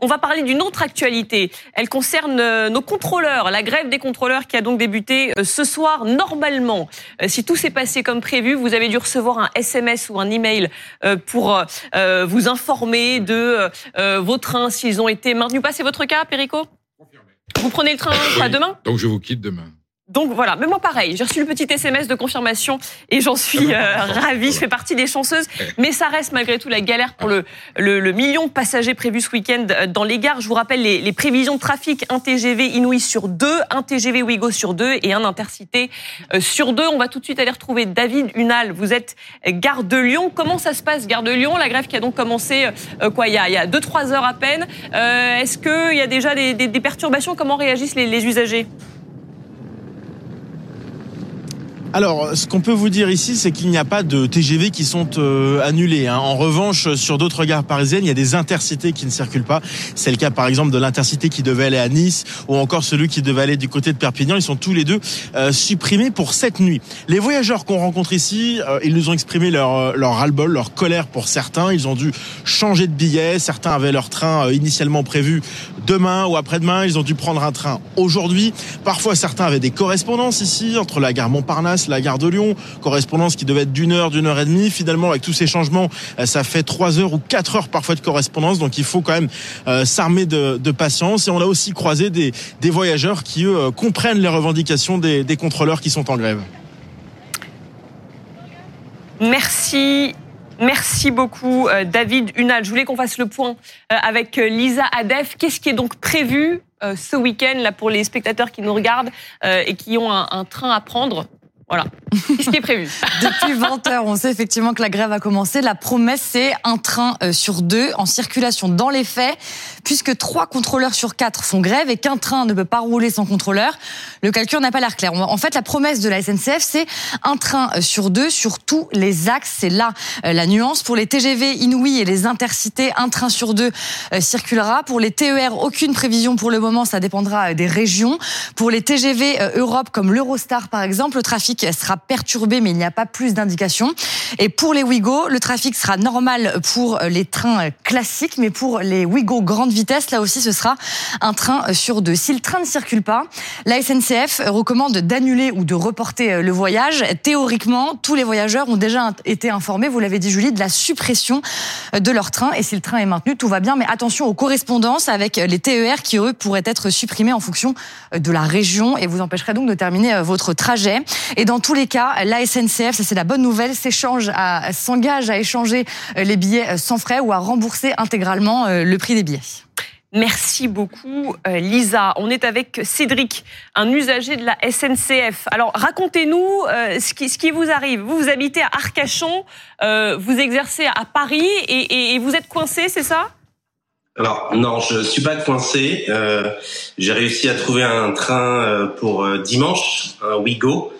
On va parler d'une autre actualité. Elle concerne euh, nos contrôleurs, la grève des contrôleurs qui a donc débuté euh, ce soir. Normalement, si tout s'est passé comme prévu, vous avez dû recevoir un SMS ou un email pour vous informer de vos trains s'ils ont été maintenus. Pas c'est votre cas, Perico? Vous prenez le train demain? Donc je vous quitte demain. Donc voilà, mais moi pareil, j'ai reçu le petit SMS de confirmation et j'en suis ah euh, ravie, je fais partie des chanceuses, mais ça reste malgré tout la galère pour le, le, million de passagers prévus ce week-end euh, dans les gares. Je vous rappelle les, prévisions de trafic, un TGV Inouï sur deux, un TGV Ouigo sur deux et un Intercité euh, sur deux. On va tout de suite aller retrouver David Hunal, vous êtes gare de Lyon. Comment ça se passe, gare de Lyon? La grève qui a donc commencé quoi, il y a, il y a deux, trois heures à peine. Est-ce qu'il y a déjà des, des, perturbations? Comment réagissent les, les usagers? Alors, ce qu'on peut vous dire ici, c'est qu'il n'y a pas de TGV qui sont euh, annulés. Hein. En revanche, sur d'autres gares parisiennes, il y a des intercités qui ne circulent pas. C'est le cas, par exemple, de l'intercité qui devait aller à Nice ou encore celui qui devait aller du côté de Perpignan. Ils sont tous les deux euh, supprimés pour cette nuit. Les voyageurs qu'on rencontre ici, euh, ils nous ont exprimé leur, leur ras-le-bol, leur colère pour certains. Ils ont dû changer de billet. Certains avaient leur train initialement prévu demain ou après-demain. Ils ont dû prendre un train aujourd'hui. Parfois, certains avaient des correspondances ici entre la gare Montparnasse la gare de Lyon, correspondance qui devait être d'une heure, d'une heure et demie. Finalement, avec tous ces changements, euh, ça fait trois heures ou quatre heures parfois de correspondance. Donc il faut quand même euh, s'armer de, patience. Et on a aussi croisé des, voyageurs qui, eux, euh, comprennent les revendications des, contrôleurs qui sont en grève. Merci. Merci beaucoup, David Hunal. Je voulais qu'on fasse le point avec Lisa Adef. Qu'est-ce qui est donc prévu ce week-end là pour les spectateurs qui nous regardent et qui ont un train à prendre? Voilà. ce qui est prévu. Depuis 20 heures, on sait effectivement que la grève a commencé. La promesse, c'est un train euh, sur deux en circulation dans les faits, puisque trois contrôleurs sur quatre font grève et qu'un train ne peut pas rouler sans contrôleur. Le calcul n'a pas l'air clair. En fait, la promesse de la SNCF, c'est un train euh, sur deux sur tous les axes. C'est là euh, la nuance. Pour les TGV inouïs et les intercités, un train sur deux circulera. Pour les TER, aucune prévision pour le moment. Ça dépendra des régions. Pour les TGV Europe, comme l'Eurostar par exemple, le trafic sera perturbé, mais il n'y a pas plus d'indications. Et pour les Ouigo, le trafic sera normal pour les trains classiques, mais pour les Ouigo grande vitesse, là aussi, ce sera un train sur deux. Si le train ne circule pas, la SNCF recommande d'annuler ou de reporter le voyage. Théoriquement, tous les voyageurs ont déjà été informés, vous l'avez dit Julie, de la suppression de leur train. Et si le train est maintenu, tout va bien. Mais attention aux correspondances avec les TER qui, eux, pourraient être supprimés en fonction de la région et vous empêcherait donc de terminer votre trajet. Et dans tous les cas, la SNCF, ça c'est la bonne nouvelle, s'échange à, s'engage à échanger euh, les billets euh, sans frais ou à rembourser intégralement euh, le prix des billets. Merci beaucoup, Lisa. On est avec Cédric, un usager de la SNCF. Alors, racontez-nous ce, qui, ce, qui, vous arrive. Vous, vous habitez à Arcachon, vous exercez à Paris et, et vous êtes coincé, c'est ça? Alors non, je suis pas coincé. J'ai réussi à trouver un train pour dimanche, un Wigo,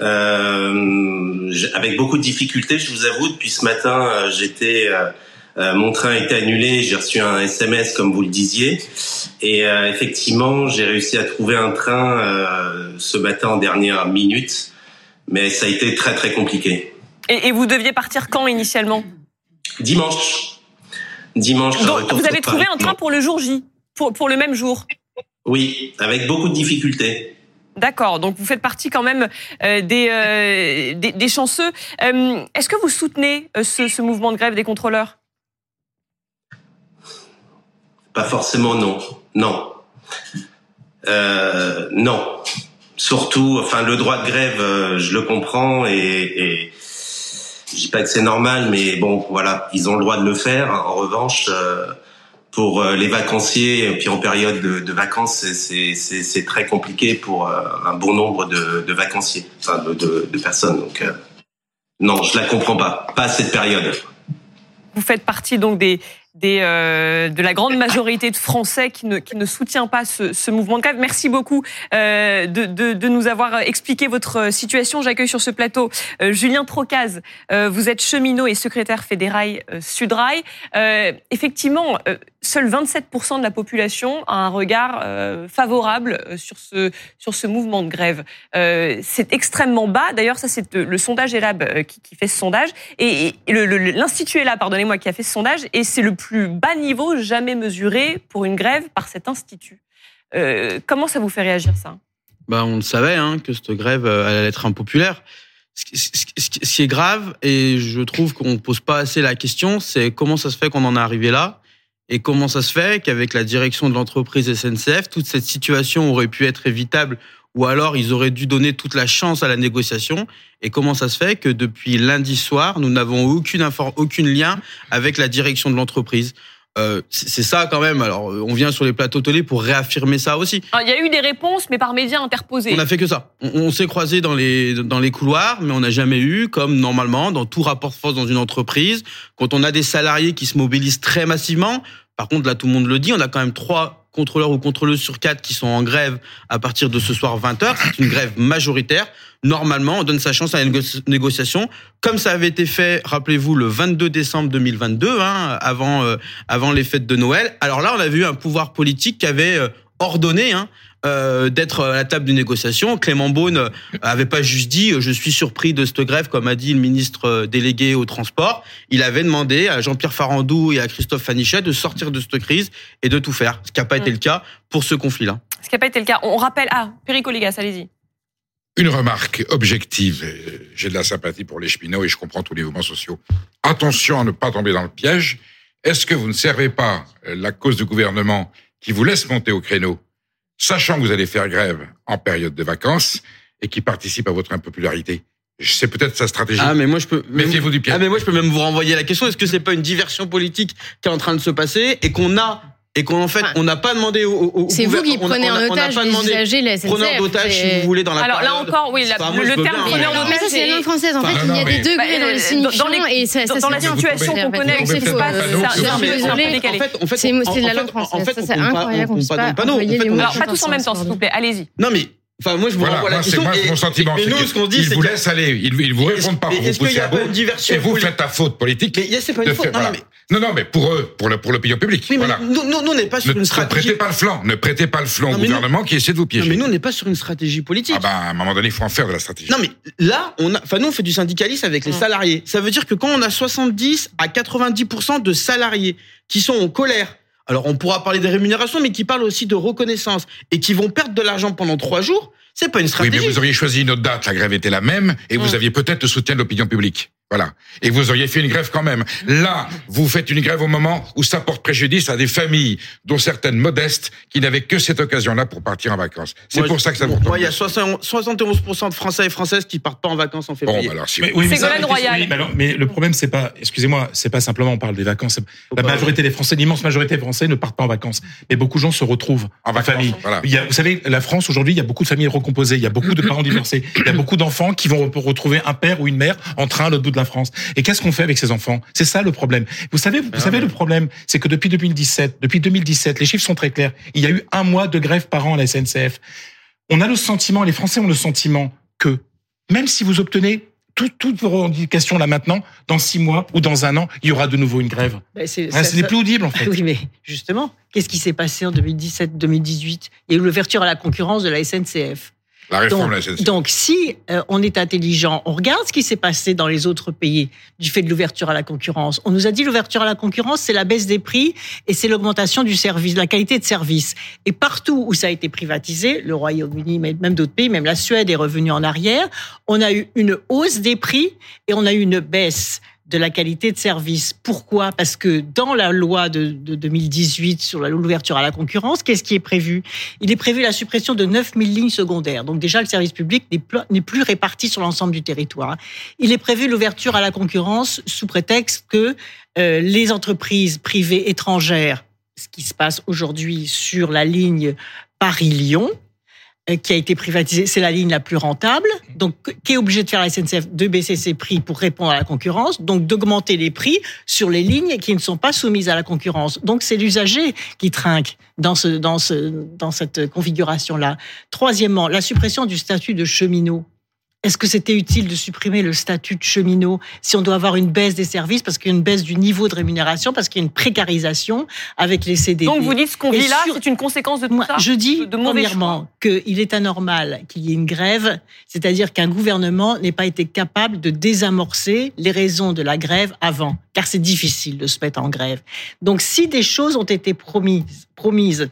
euh, avec beaucoup de difficultés, je vous avoue. Depuis ce matin, euh, j'étais, euh, mon train a été annulé. J'ai reçu un SMS, comme vous le disiez, et effectivement, j'ai réussi à trouver un train ce matin en dernière minute, mais ça a été très très compliqué. Et, vous deviez partir quand initialement? Dimanche. Dimanche. Donc, vous avez trouvé un train pour le jour J, pour, pour le même jour? Oui, avec beaucoup de difficultés. D'accord, donc vous faites partie quand même euh, euh, des, des, chanceux. Euh, est-ce que vous soutenez ce, mouvement de grève des contrôleurs? Pas forcément, non. Non. non. Surtout, enfin, le droit de grève, je le comprends et, et je dis pas que c'est normal, mais bon, voilà, ils ont le droit de le faire. En revanche, pour euh, les vacanciers, puis en période de, vacances, c'est très compliqué pour euh, un bon nombre de, vacanciers, enfin de, personnes. Donc euh, non, je la comprends pas, pas cette période. Vous faites partie donc de la grande majorité de Français qui ne, soutient pas ce, mouvement de grève. Merci beaucoup de, de, nous avoir expliqué votre situation. J'accueille sur ce plateau Julien Trocaz. vous êtes cheminot et secrétaire fédéral Sudrail. effectivement, seuls 27% de la population a un regard euh, favorable euh, sur ce, sur ce mouvement de grève. Euh, c'est extrêmement bas. D'ailleurs, ça, c'est le sondage ELAB qui, fait ce sondage. Et, l'Institut ELAB, pardonnez-moi, qui a fait ce sondage. Et c'est le plus bas niveau jamais mesuré pour une grève par cet institut. comment ça vous fait réagir, ça? Bah, On le savait, hein, que cette grève allait être impopulaire. Ce qui est grave, et je trouve qu'on ne pose pas assez la question, c'est comment ça se fait qu'on en est arrivé là? Et comment ça se fait qu'avec la direction de l'entreprise SNCF, toute cette situation aurait pu être évitable ou alors ils auraient dû donner toute la chance à la négociation? Et comment ça se fait que depuis lundi soir, nous n'avons aucune, aucune lien avec la direction de l'entreprise? Euh, c'est ça quand même. Alors, on vient sur les plateaux télé pour réaffirmer ça aussi. Il y a eu des réponses, mais par médias interposés. On a fait que ça. On, s'est croisé dans les dans les couloirs, mais on n'a jamais eu, comme normalement dans tout rapport de force dans une entreprise, quand on a des salariés qui se mobilisent très massivement. Par contre, là, tout le monde le dit, on a quand même trois contrôleurs ou contrôleuses sur quatre qui sont en grève à partir de ce soir 20h. C'est une grève majoritaire. Normalement, on donne sa chance à une négociation, comme ça avait été fait, rappelez-vous, le 22 décembre 2022, hein, avant, euh, avant les fêtes de Noël. Alors là, on a vu un pouvoir politique qui avait euh, ordonné hein, euh, d'être à la table d'une négociation. Clément Beaune avait pas juste dit je suis surpris de cette grève comme a dit le ministre délégué au transport. Il avait demandé à Jean-Pierre Farandou et à Christophe Fanichet de sortir de cette crise et de tout faire, ce qui n'a pas été le cas pour ce conflit-là. Ce qui n'a pas été le cas. On rappelle ah Perico allez-y. Une remarque objective. J'ai de la sympathie pour les cheminots et je comprends tous les mouvements sociaux. Attention à ne pas tomber dans le piège. Est-ce que vous ne servez pas la cause du gouvernement qui vous laisse monter au créneau sachant que vous allez faire grève en période de vacances et qui participe à votre impopularité. C'est peut-être sa stratégie. Ah mais moi je peux méfiez-vous du piège. Ah mais moi je peux même vous renvoyer la question est-ce que c'est pas une diversion politique qui est en train de se passer et qu'on a et qu'en fait, on n'a pas demandé au, au C'est vous qui prenez en otage les usagers, la SNCF. Preneur d'otage, si vous voulez, dans la Alors là encore, oui, le terme preneur d'otage. c'est la langue française. En fait, il y a des degrés dans les signifiants et ça Dans la situation qu'on connaît, c'est pas c'est de la langue française. C'est incroyable. On pas Alors, pas tous en même temps, s'il vous plaît. Allez-y. Non, mais Enfin, moi, je vous voilà, renvoie la question. Moi, mon sentiment, c'est qu'ils vous laissent aller. Ils, ils vous répondent pas pour vous pousser à bout. Et vous faites ta faute politique. Mais c'est pas une faute. Non, mais... non, non, mais pour eux, pour le, pour l'opinion publique. Oui, voilà. Nous, nous, nous, on n'est pas sur ne, une stratégie. Ne prêtez pas le flanc. Ne prêtez pas le flanc au gouvernement qui essaie de vous piéger. Non, mais nous, on n'est pas sur une stratégie politique. Ah ben, à un moment donné, il faut en faire de la stratégie. Non, mais là, on a, enfin, nous, on fait du syndicalisme avec les salariés. Ça veut dire que quand on a 70 à 90% de salariés qui sont en colère, alors on pourra parler des rémunérations, mais qui parlent aussi de reconnaissance et qui vont perdre de l'argent pendant trois jours, c'est pas une stratégie. Oui, mais vous auriez choisi une autre date. La grève était la même et vous aviez peut-être le soutien de l'opinion publique. Voilà. Et vous auriez fait une grève quand même. Là, vous faites une grève au moment où ça porte préjudice à des familles, dont certaines modestes, qui n'avaient que cette occasion-là pour partir en vacances. C'est pour ça que ça vous Moi, il y a 71% de Français et Françaises qui partent pas en vacances en février. Bon, alors, mais, oui, mais, Royal. mais, le problème, c'est pas, excusez-moi, c'est pas simplement on parle des vacances. La majorité des Français, l'immense majorité des Français ne partent pas en vacances. Mais beaucoup de gens se retrouvent en, en famille. Voilà. Il y a, vous savez, la France, aujourd'hui, il y a beaucoup de familles recomposées. Il y a beaucoup de parents divorcés. Il y a beaucoup d'enfants qui vont retrouver un père ou une mère en train à l'autre bout de la France. Et qu'est-ce qu'on fait avec ces enfants? C'est ça le problème. Vous savez, vous savez le problème, c'est que depuis 2017, depuis 2017, les chiffres sont très clairs. Il y a eu un mois de grève par an à la SNCF. On a le sentiment, les Français ont le sentiment que même si vous obtenez toutes vos revendications là maintenant, dans six mois ou dans un an, il y aura de nouveau une grève. Ben ce n'est plus audible en fait. Oui, mais justement, qu'est-ce qui s'est passé en 2017-2018 Il y a eu l'ouverture à la concurrence de la SNCF. La réforme donc, donc, si euh, on est intelligent, on regarde ce qui s'est passé dans les autres pays du fait de l'ouverture à la concurrence. On nous a dit l'ouverture à la concurrence, c'est la baisse des prix et c'est l'augmentation du service, de la qualité de service. Et partout où ça a été privatisé, le Royaume-Uni, même d'autres pays, même la Suède est revenue en arrière, on a eu une hausse des prix et on a eu une baisse de la qualité de service. Pourquoi? Parce que dans la loi de, 2018 sur l'ouverture à la concurrence, qu'est-ce qui est prévu? Il est prévu la suppression de 9000 lignes secondaires. Donc déjà, le service public n'est plus réparti sur l'ensemble du territoire. Il est prévu l'ouverture à la concurrence sous prétexte que euh, les entreprises privées étrangères, ce qui se passe aujourd'hui sur la ligne Paris-Lyon, qui a été privatisée, c'est la ligne la plus rentable. Donc, qui est obligé de faire la SNCF de baisser ses prix pour répondre à la concurrence, donc d'augmenter les prix sur les lignes qui ne sont pas soumises à la concurrence. Donc, c'est l'usager qui trinque dans ce, dans ce, dans cette configuration-là. Troisièmement, la suppression du statut de cheminot. Est-ce que c'était utile de supprimer le statut de cheminot si on doit avoir une baisse des services parce qu'il y a une baisse du niveau de rémunération, parce qu'il y a une précarisation avec les CDD Donc vous dites ce qu'on vit là, c'est une conséquence de tout ça Je dis, de premièrement, qu'il est anormal qu'il y ait une grève, c'est-à-dire qu'un gouvernement n'ait pas été capable de désamorcer les raisons de la grève avant, car c'est difficile de se mettre en grève. Donc si des choses ont été promises, promises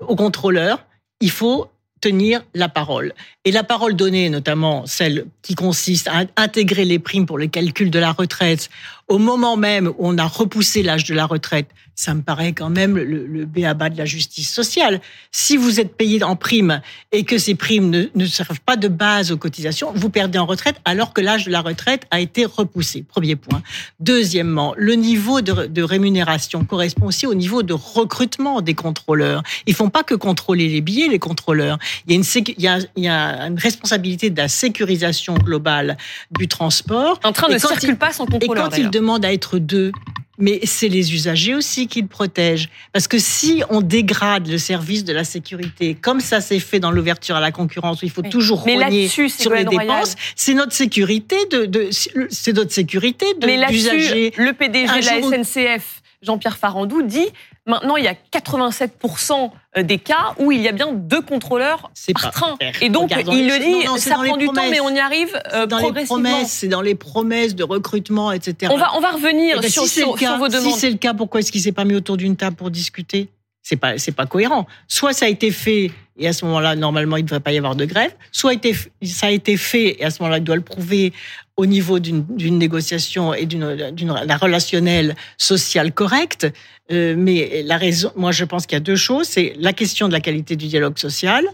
aux contrôleurs, il faut tenir la parole. Et la parole donnée, notamment celle qui consiste à intégrer les primes pour le calcul de la retraite au moment même où on a repoussé l'âge de la retraite, ça me paraît quand même le, le béaba de la justice sociale. Si vous êtes payé en prime et que ces primes ne, ne, servent pas de base aux cotisations, vous perdez en retraite alors que l'âge de la retraite a été repoussé. Premier point. Deuxièmement, le niveau de, de rémunération correspond aussi au niveau de recrutement des contrôleurs. Ils font pas que contrôler les billets, les contrôleurs. Il y a une, il y a, il y a une responsabilité de la sécurisation globale du transport. En train ne circule pas sans contrôleur. Et quand il demande à être deux, mais c'est les usagers aussi qui le protègent. Parce que si on dégrade le service de la sécurité, comme ça s'est fait dans l'ouverture à la concurrence, où il faut toujours rogner sur les dépenses, c'est notre sécurité de, de c'est notre sécurité de le PDG de la SNCF, Jean-Pierre Farandou, dit Maintenant, il y a 87% des cas où il y a bien deux contrôleurs par train. Et donc, il le dit, ça prend du temps, mais on y arrive euh, dans les promesses, c'est dans les promesses de recrutement, etc. On va, on va revenir eh ben, sur, si sur, vos demandes. Si c'est le cas, pourquoi est-ce qu'il s'est pas mis autour d'une table pour discuter? C'est pas c'est pas cohérent. Soit ça a été fait et à ce moment-là normalement il ne devrait pas y avoir de grève, soit ça a été fait et à ce moment-là il doit le prouver au niveau d'une négociation et d'une d'une relationnelle sociale correcte. Euh, mais la raison, moi je pense qu'il y a deux choses, c'est la question de la qualité du dialogue social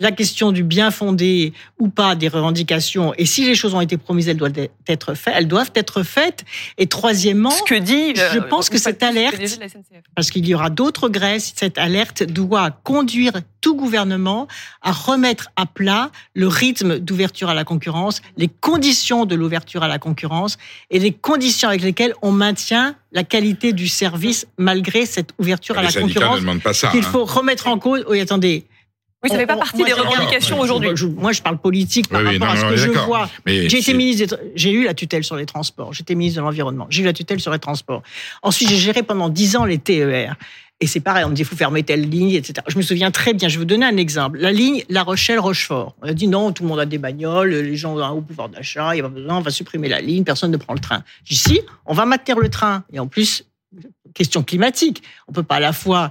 la question du bien fondé ou pas des revendications, et si les choses ont été promises, elles doivent être faites. Elles doivent être faites. Et troisièmement, ce que dit, je pense que cette alerte, parce qu'il y aura d'autres grèves, cette alerte doit conduire tout gouvernement à remettre à plat le rythme d'ouverture à la concurrence, les conditions de l'ouverture à la concurrence et les conditions avec lesquelles on maintient la qualité du service malgré cette ouverture à la concurrence. Il faut hein. remettre en cause. Oui, attendez. Oui, ça fait pas partie des revendications aujourd'hui. Moi, je parle politique par rapport à ce que je vois. J'ai été ministre, j'ai eu la tutelle sur les transports. J'étais ministre de l'environnement. J'ai eu la tutelle sur les transports. Ensuite, j'ai géré pendant dix ans les TER. Et c'est pareil, on me dit, il faut fermer telle ligne, etc. Je me souviens très bien, je vais vous donner un exemple. La ligne La Rochelle-Rochefort. On a dit non, tout le monde a des bagnoles, les gens ont un haut pouvoir d'achat, il y a pas besoin, on va supprimer la ligne, personne ne prend le train. J'ai dit si, on va maintenir le train. Et en plus, question climatique. On peut pas à la fois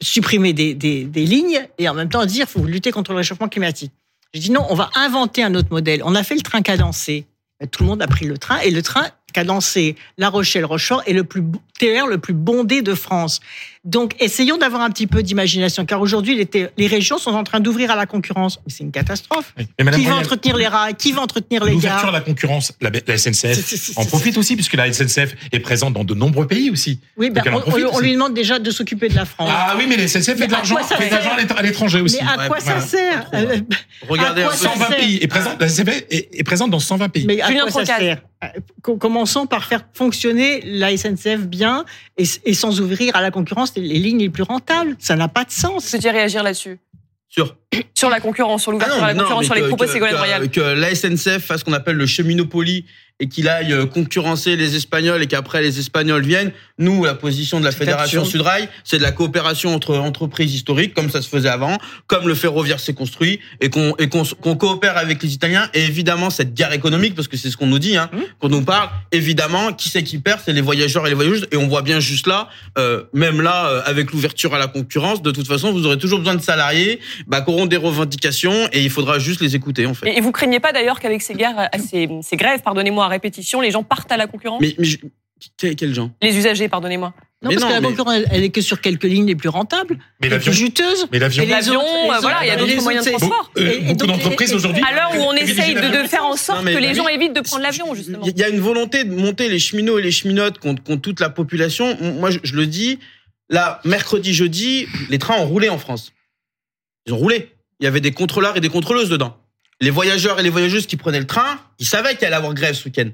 supprimer des, des, lignes et en même temps dire faut lutter contre le réchauffement climatique. J'ai dit non, on va inventer un autre modèle. On a fait le train cadencé. Tout le monde a pris le train et le train cadencé La Rochelle-Rochefort est le plus TER le plus bondé de France. Donc, essayons d'avoir un petit peu d'imagination, car aujourd'hui, les, les, régions sont en train d'ouvrir à la concurrence. C'est une catastrophe. qui va entretenir les rails? Qui va entretenir les gares? L'ouverture à la concurrence, la, SNCF en profite aussi, puisque la SNCF est présente dans de nombreux pays aussi. Oui, ben, on, lui demande déjà de s'occuper de la France. Ah oui, mais la SNCF fait de l'argent à l'étranger aussi. Mais à quoi ça sert? Regardez, 120 pays. Est présente, la SNCF est, présente dans 120 pays. Mais à quoi ça sert? Commençons par faire fonctionner la SNCF bien et, et sans ouvrir à la concurrence les lignes les plus rentables. Ça n'a pas de sens. Vous réagir là-dessus? Sur sur la concurrence, sur l'ouverture ah à la concurrence, sur les propos de Ségolène Royal. Que la SNCF fasse ce qu'on appelle le cheminopoly et qu'il aille euh, concurrencer les Espagnols et qu'après les Espagnols viennent. Nous, la position de la Fédération Sudrail, c'est de la coopération entre entreprises historiques, comme ça se faisait avant, comme le ferroviaire s'est construit, et qu'on qu'on coopère avec les Italiens. Et évidemment, cette guerre économique, parce que c'est ce qu'on nous dit, hein, mmh. qu'on nous parle, évidemment, qui c'est qui perd, c'est les voyageurs et les voyageuses. Et on voit bien juste là, euh, même là, euh, avec l'ouverture à la concurrence, de toute façon, vous aurez toujours besoin de salariés bah, qui auront des revendications et il faudra juste les écouter, en fait. Et vous craignez pas d'ailleurs qu'avec ces guerres, ces, ces grèves, pardonnez-moi, à répétition, les gens partent à la concurrence Mais, quels gens? Les usagers, pardonnez-moi. Non, parce que la concurrence, elle, est que sur quelques lignes les plus rentables, mais les plus juteuses. Mais l'avion, euh, voilà, il y a d'autres moyens de transport. Euh, beaucoup d'entreprises aujourd'hui. À l'heure où on essaye de, faire en sorte que les gens évitent de prendre l'avion, justement. Il y a une volonté de monter les cheminots et les cheminotes contre, toute la population. Moi, je, je le dis, là, mercredi, jeudi, les trains ont roulé en France. Ils ont roulé. Il y avait des contrôleurs et des contrôleuses dedans les voyageurs et les voyageuses qui prenaient le train, ils savaient qu'il allait avoir grève ce week-end.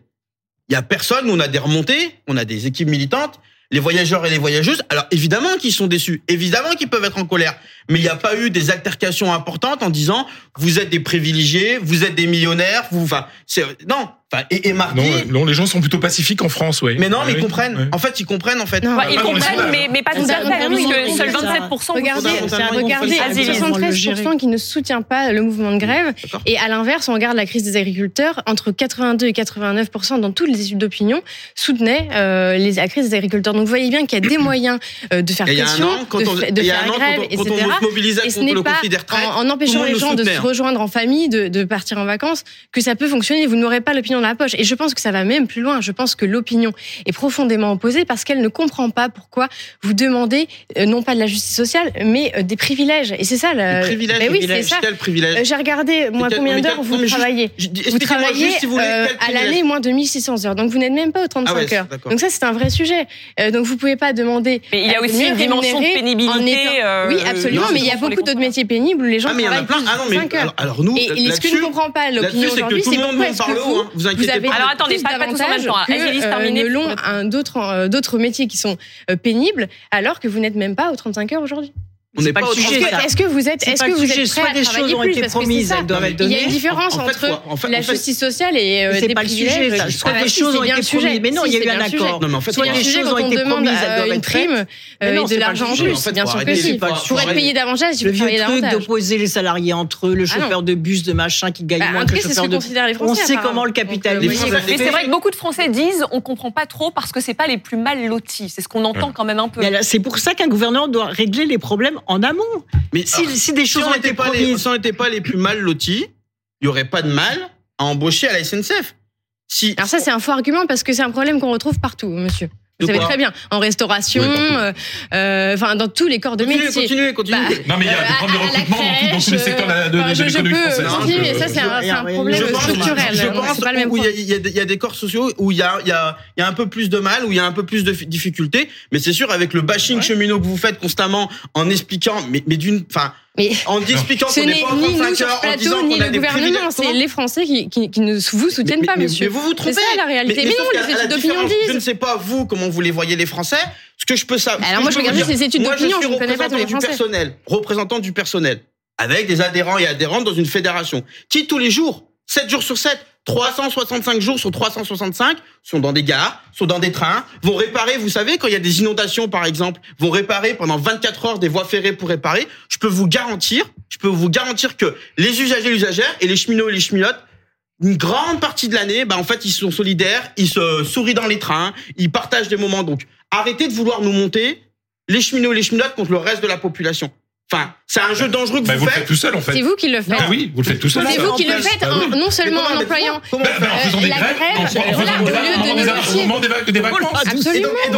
Il y a personne, on a des remontées, on a des équipes militantes, les voyageurs et les voyageuses, alors évidemment qu'ils sont déçus, évidemment qu'ils peuvent être en colère, mais il n'y a pas eu des altercations importantes en disant vous êtes des privilégiés, vous êtes des millionnaires, vous, enfin, non. Enfin, et, et non, non, les gens sont plutôt pacifiques en France, oui. Mais non, mais ils comprennent. En fait, ils comprennent, en fait. Non, ils comprennent, mais, mais pas tout à fait, que seuls 27% regardez, regardez, 73% qui ne soutient pas le mouvement de grève. Et à l'inverse, on regarde la crise des agriculteurs, entre 82 et 89% dans toutes les études d'opinion soutenaient euh, les, la crise des agriculteurs. Donc vous voyez bien qu'il y a des moyens euh, de faire pression, de, faire grève, etc. Et ce n'est pas en, empêchant les gens de se rejoindre en famille, de, de partir en vacances, que ça peut fonctionner. Vous n'aurez pas l'opinion dans la poche. Et je pense que ça va même plus loin. Je pense que l'opinion est profondément opposée parce qu'elle ne comprend pas pourquoi vous demandez euh, non pas de la justice sociale, mais des privilèges. Et c'est ça le. privilège, ben oui, c'est ça. Quel privilège J'ai regardé moi combien d'heures vous travaillez. Vous travaillez à l'année moins de 1600 heures. Donc vous n'êtes même pas aux 35 ah heures. Donc ça c'est un vrai sujet. Donc vous pouvez pas demander. Mais il y a aussi une dimension de pénibilité. Oui, absolument. Mais il y a beaucoup d'autres métiers pénibles où les gens ah, travaillent plus de 5 heures. Alors nous, et ce que je ne comprends pas l'opinion aujourd'hui, c'est pourquoi est-ce que vous, vous, vous avez alors attendez, pas, pas tous en même temps. Que l'ont d'autres d'autres métiers qui sont pénibles, alors que vous n'êtes même pas aux 35 heures aujourd'hui. On n'est pas, au sujet. Est-ce que vous êtes, est-ce que vous êtes prêt à des choses ont été promises, elles doivent être données. Il y a une différence entre la justice sociale et euh, des pas privilèges. Le sujet, soit des choses ont été promises, mais non, il y a eu un accord. Non, mais en fait, soit des choses ont été promises, elles doivent être prime et de l'argent en plus. Bien sûr que si. Pour être payé davantage, il faut travailler davantage. Le truc d'opposer les salariés entre eux, le ah chauffeur de bus, de machin qui gagne bah, moins que le chauffeur de. On sait comment le capitalisme. Mais c'est vrai que beaucoup de Français disent, on comprend pas trop parce que c'est pas les plus mal lotis. C'est ce qu'on entend quand même un peu. C'est pour ça qu'un gouvernement doit régler les problèmes en amont. Mais si, des choses n'étaient pas, pas les plus mal lotis, il y aurait pas de mal à embaucher à la SNCF. Si, Alors ça, c'est un faux argument parce que c'est un problème qu'on retrouve partout, monsieur. Vous savez très bien, en restauration, euh, euh, enfin dans tous les corps de métier. Continuez, continuez. Bah, non mais il y a des problèmes de recrutement dans, tous les secteurs de, de, l'économie française. Oui, mais ça c'est un, problème structurel. Je pense pas le même il y, a des corps sociaux où il y a, y, a, y a un peu plus de mal, où il y a un peu plus de difficultés. Mais c'est sûr, avec le bashing cheminot que vous faites constamment en expliquant, mais, mais d'une, enfin mais en expliquant qu'on n'est pas ni nous sur ce plateau, ni le gouvernement, c'est les Français qui, qui, qui, ne vous soutiennent pas, monsieur. Mais vous vous trompez. C'est ça la réalité. Mais, non, les études d'opinion disent. Je ne sais pas vous comment vous les voyez les Français. Ce que je peux savoir. Alors moi, je regarde les études d'opinion. Je ne connais pas tous les Français. Personnel, représentant du personnel, avec des adhérents et adhérentes dans une fédération, qui tous les jours, 7 jours sur 7, 365 jours sur 365 sont dans des gares, sont dans des trains, vont réparer, vous savez, quand il y a des inondations par exemple, vont réparer pendant 24 heures des voies ferrées pour réparer. Je peux vous garantir, je peux vous garantir que les usagers usagères et les cheminots et les cheminotes, une grande partie de l'année, bah en fait, ils sont solidaires, ils se sourient dans les trains, ils partagent des moments. Donc, arrêtez de vouloir nous monter les cheminots et les cheminotes contre le reste de la population. Enfin, c'est un jeu dangereux que bah, vous, faites. tout seul, en fait. C'est vous qui le faites. Ah oui, vous le faites tout seul. C'est vous qui le faites, non seulement en employant bah, bah, en faisant des grèves, en faisant des moment des vacances. Absolument. Et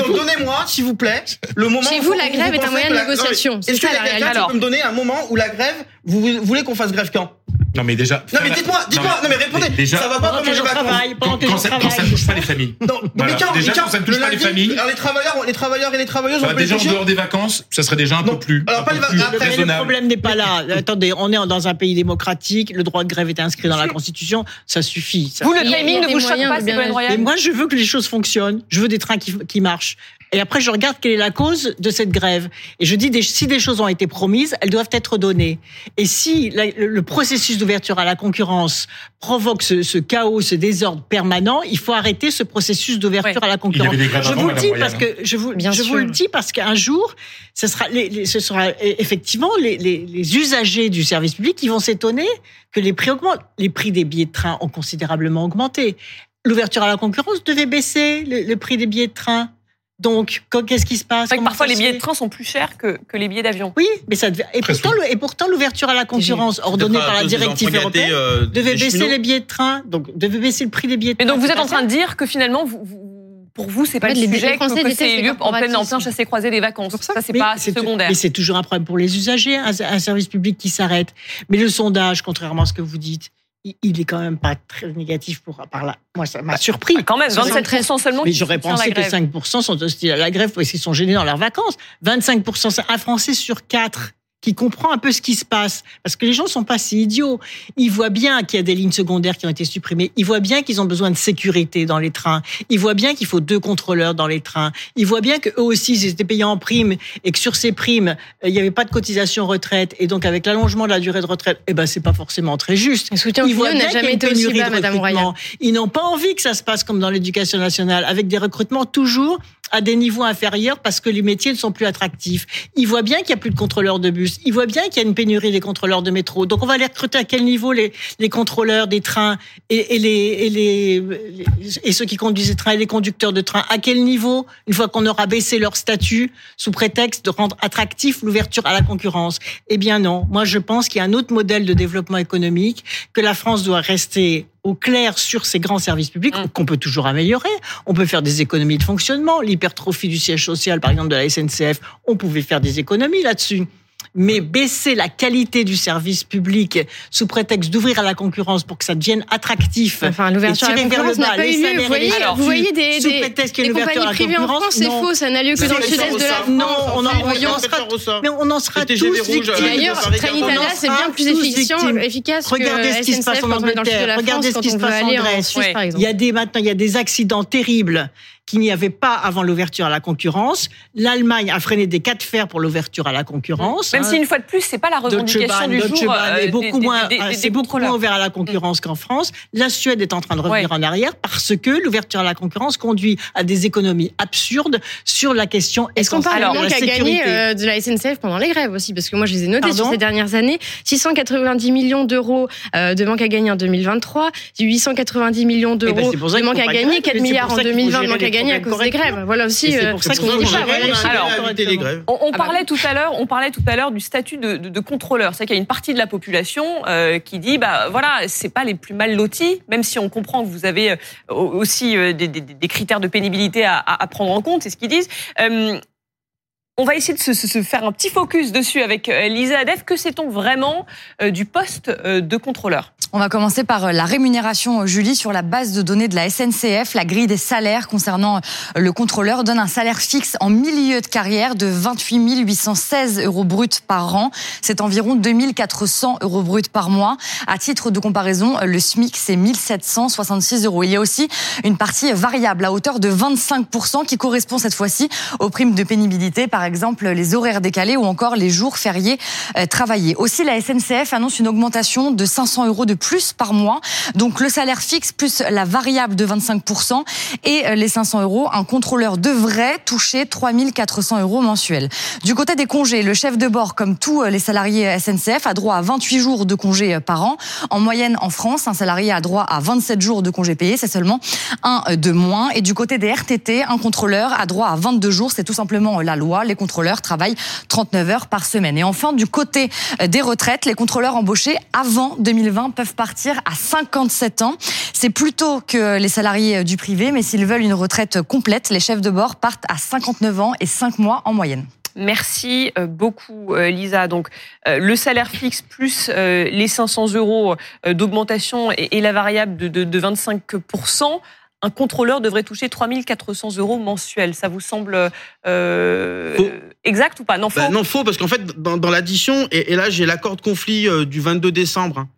donc, donnez-moi, s'il vous plaît, le moment. Chez vous, la grève est un moyen de négociation. Est-ce que la réalité peut me donner un moment où la grève, vous voulez qu'on fasse grève quand? Non mais déjà. Non mais dites-moi, dites-moi, non mais répondez. Déjà, ça va pas pendant que je travaille, pendant que je travaille. Quand ça ne touche pas les familles. Non, mais quand, déjà quand ça ne touche pas les familles. Alors les travailleurs, les travailleurs et les travailleuses. Bah, déjà en dehors des vacances, ça serait déjà un peu plus. Alors pas les vacances. Le problème n'est pas là. Attendez, on est dans un pays démocratique, le droit de grève est inscrit dans la Constitution, ça suffit. Vous le timing ne vous choque pas, c'est Mais moi je veux que les choses fonctionnent. Je veux des trains qui marchent. Et après, je regarde quelle est la cause de cette grève. Et je dis, si des choses ont été promises, elles doivent être données. Et si le processus d'ouverture à la concurrence provoque ce, chaos, ce désordre permanent, il faut arrêter ce processus d'ouverture à la concurrence. Je vous le dis parce que je vous, je vous le dis parce qu'un jour, ce sera, les, ce sera effectivement les, les, les, usagers du service public qui vont s'étonner que les prix augmentent. Les prix des billets de train ont considérablement augmenté. L'ouverture à la concurrence devait baisser le prix des billets de train. Donc, qu'est-ce qui se passe? Que Parfois, les billets de train sont plus chers que, que les billets d'avion. Oui, mais ça devait... et, pourtant, et pourtant, l'ouverture à la concurrence ordonnée par la directive européenne euh, devait baisser les billets de train, donc devait baisser le prix des billets de train. Mais donc, vous êtes en train de dire que finalement, vous, pour vous, c'est pas le sujet que, que c'est lieu en plein, en plein chassé croisé des vacances. Ça, c'est pas secondaire. Mais c'est toujours un problème pour les usagers, un, un service public qui s'arrête. Mais le sondage, contrairement à ce que vous dites, il est quand même pas très négatif pour par là. Moi, ça m'a surpris. quand même, 27% seulement. Mais j'aurais pensé que 5% sont hostiles à la grève parce qu'ils sont gênés dans leurs vacances. 25%, c'est un Français sur quatre qui comprend un peu ce qui se passe. Parce que les gens sont pas si idiots. Ils voient bien qu'il y a des lignes secondaires qui ont été supprimées. Ils voient bien qu'ils ont besoin de sécurité dans les trains. Ils voient bien qu'il faut deux contrôleurs dans les trains. Ils voient bien qu'eux aussi, ils étaient payés en primes et que sur ces primes, euh, il n'y avait pas de cotisation retraite. Et donc, avec l'allongement de la durée de retraite, eh ben, c'est pas forcément très juste. Ils voient bien jamais été aussi bas, Madame Ils n'ont pas envie que ça se passe comme dans l'éducation nationale, avec des recrutements toujours à des niveaux inférieurs parce que les métiers ne sont plus attractifs. Ils voient bien qu'il n'y a plus de contrôleurs de bus. Ils voient bien qu'il y a une pénurie des contrôleurs de métro. Donc on va les recruter à quel niveau les, les contrôleurs des trains et, et, les, et, les, et ceux qui conduisent les trains et les conducteurs de trains? À quel niveau Une fois qu'on aura baissé leur statut sous prétexte de rendre attractif l'ouverture à la concurrence? Eh bien non. Moi je pense qu'il y a un autre modèle de développement économique que la France doit rester au clair sur ces grands services publics mm. qu'on peut toujours améliorer. On peut faire des économies de fonctionnement. L'hypertrophie du siège social, par exemple, de la SNCF, on pouvait faire des économies là-dessus mais baisser la qualité du service public sous prétexte d'ouvrir à la concurrence pour que ça devienne attractif. Enfin, l'ouverture à la concurrence n'a pas eu lieu. Vous voyez, vous voyez des, des, des compagnies privées en France, c'est faux, ça n'a lieu que dans le sud-est de la France. Non, on en, on sera, mais on en sera tous victimes. D'ailleurs, Trenitalia, c'est bien plus efficace Regardez ce qui se passe en Angleterre, regardez ce qui se passe en Grèce. Il y a des, maintenant, il y a des accidents terribles qu'il n'y avait pas avant l'ouverture à la concurrence. L'Allemagne a freiné des cas de fer pour l'ouverture à la concurrence. Même si une fois de plus, c'est pas la revendication du jour. est euh, beaucoup moins, c'est beaucoup moins ouvert à la concurrence qu'en France. La Suède est en train de revenir en arrière parce que l'ouverture à la concurrence conduit à des économies absurdes sur la question. Est-ce qu'on parle du manque à gagner euh, de la SNCF pendant les grèves aussi? Parce que moi, je les ai notés sur ces dernières années. 690 millions d'euros euh, de manque à gagner en 2023, 890 millions eh ben, d'euros de manque à gagner, 4 milliards en 2020 de manque à gagner à cause des grèves. Voilà aussi. C'est pour ça qu'on on parlait tout à l'heure, on parlait tout à l'heure du statut de, de, de contrôleur. C'est qu'il y a une partie de la population euh, qui dit, bah voilà, c'est pas les plus mal lotis, même si on comprend que vous avez euh, aussi euh, des, des, des critères de pénibilité à, à, prendre en compte, c'est ce qu'ils disent. Euh, on va essayer de se, faire un petit focus dessus avec Lisa Adef. Que sait-on vraiment du poste de contrôleur? On va commencer par euh, la rémunération, euh, Julie, sur la base de données de la SNCF. La grille des salaires concernant euh, le contrôleur donne un salaire fixe en milieu de carrière de 28 816 euros bruts par an. C'est environ 2400 euros bruts par mois. À titre de comparaison, le SMIC, c'est 1766 euros. Il y a aussi une partie variable à hauteur de 25% qui correspond cette fois-ci aux primes de pénibilité, par exemple les horaires décalés ou encore les jours fériés travaillés. Aussi, la SNCF annonce une augmentation de 500 euros de plus par mois. Donc le salaire fixe plus la variable de 25% et euh, les 500 euros. Un contrôleur devrait toucher 3400 euros mensuels. Du côté des congés, le chef de bord, comme tous euh, les salariés SNCF, a droit à 28 jours de congés euh, par an. En moyenne, en France, un salarié a droit à 27 jours de congés payés. C'est seulement un de moins. Et du côté des RTT, un contrôleur a droit à 22 jours. C'est tout simplement la loi. Les contrôleurs travaillent 39 heures par semaine. Et enfin, du côté des retraites, les contrôleurs embauchés avant 2020 peuvent partir à 57 ans. C'est plutôt que les salariés du privé, mais s'ils veulent une retraite complète, les chefs de bord partent à 59 ans et 5 mois en moyenne. Merci euh, beaucoup, euh, Lisa. Donc, euh, le salaire fixe plus les 500 euros d'augmentation et la variable de 25%, un contrôleur devrait toucher 3400 euros mensuels. Ça vous semble exact ou pas? Non, faux. Ben, non, faux, parce qu'en fait, dans, l'addition, et, là, j'ai l'accord de conflit du 22 décembre, hein,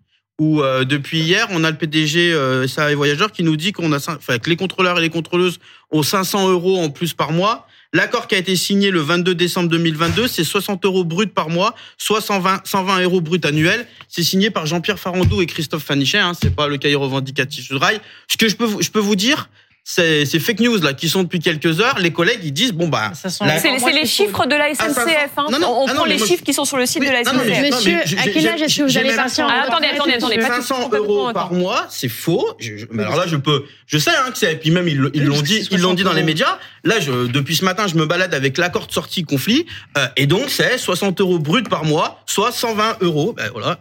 où euh, depuis hier, on a le PDG euh, et Voyageurs qui nous dit qu'on a, enfin, que les contrôleurs et les contrôleuses ont 500 euros en plus par mois. L'accord qui a été signé le 22 décembre 2022, c'est 60 euros bruts par mois, soit 120, 120 euros bruts annuels. C'est signé par Jean-Pierre Farandou et Christophe Fanichet. Hein, c'est pas le cahier revendicatif du rail. Ce que je peux vous dire, ces, ces fake news là qui sont depuis quelques heures, les collègues ils disent bon bah c'est les chiffres de la SNCF. Hein. Non, non, on ah prend les chiffres qui sont sur le site de la SNCF. Monsieur, à quel âge est-ce que vous allez partir ah, Attendez, attendez, attendez. 500 euros par mois, c'est faux. mais alors là, je peux, je sais hein, que c'est. Et puis même ils l'ont dit, ils l'ont dit dans les médias. Là, je, depuis ce matin, je me balade avec l'accord de sortie conflit, euh, et donc c'est 60 euros brut par mois, soit 120 euros. Ben voilà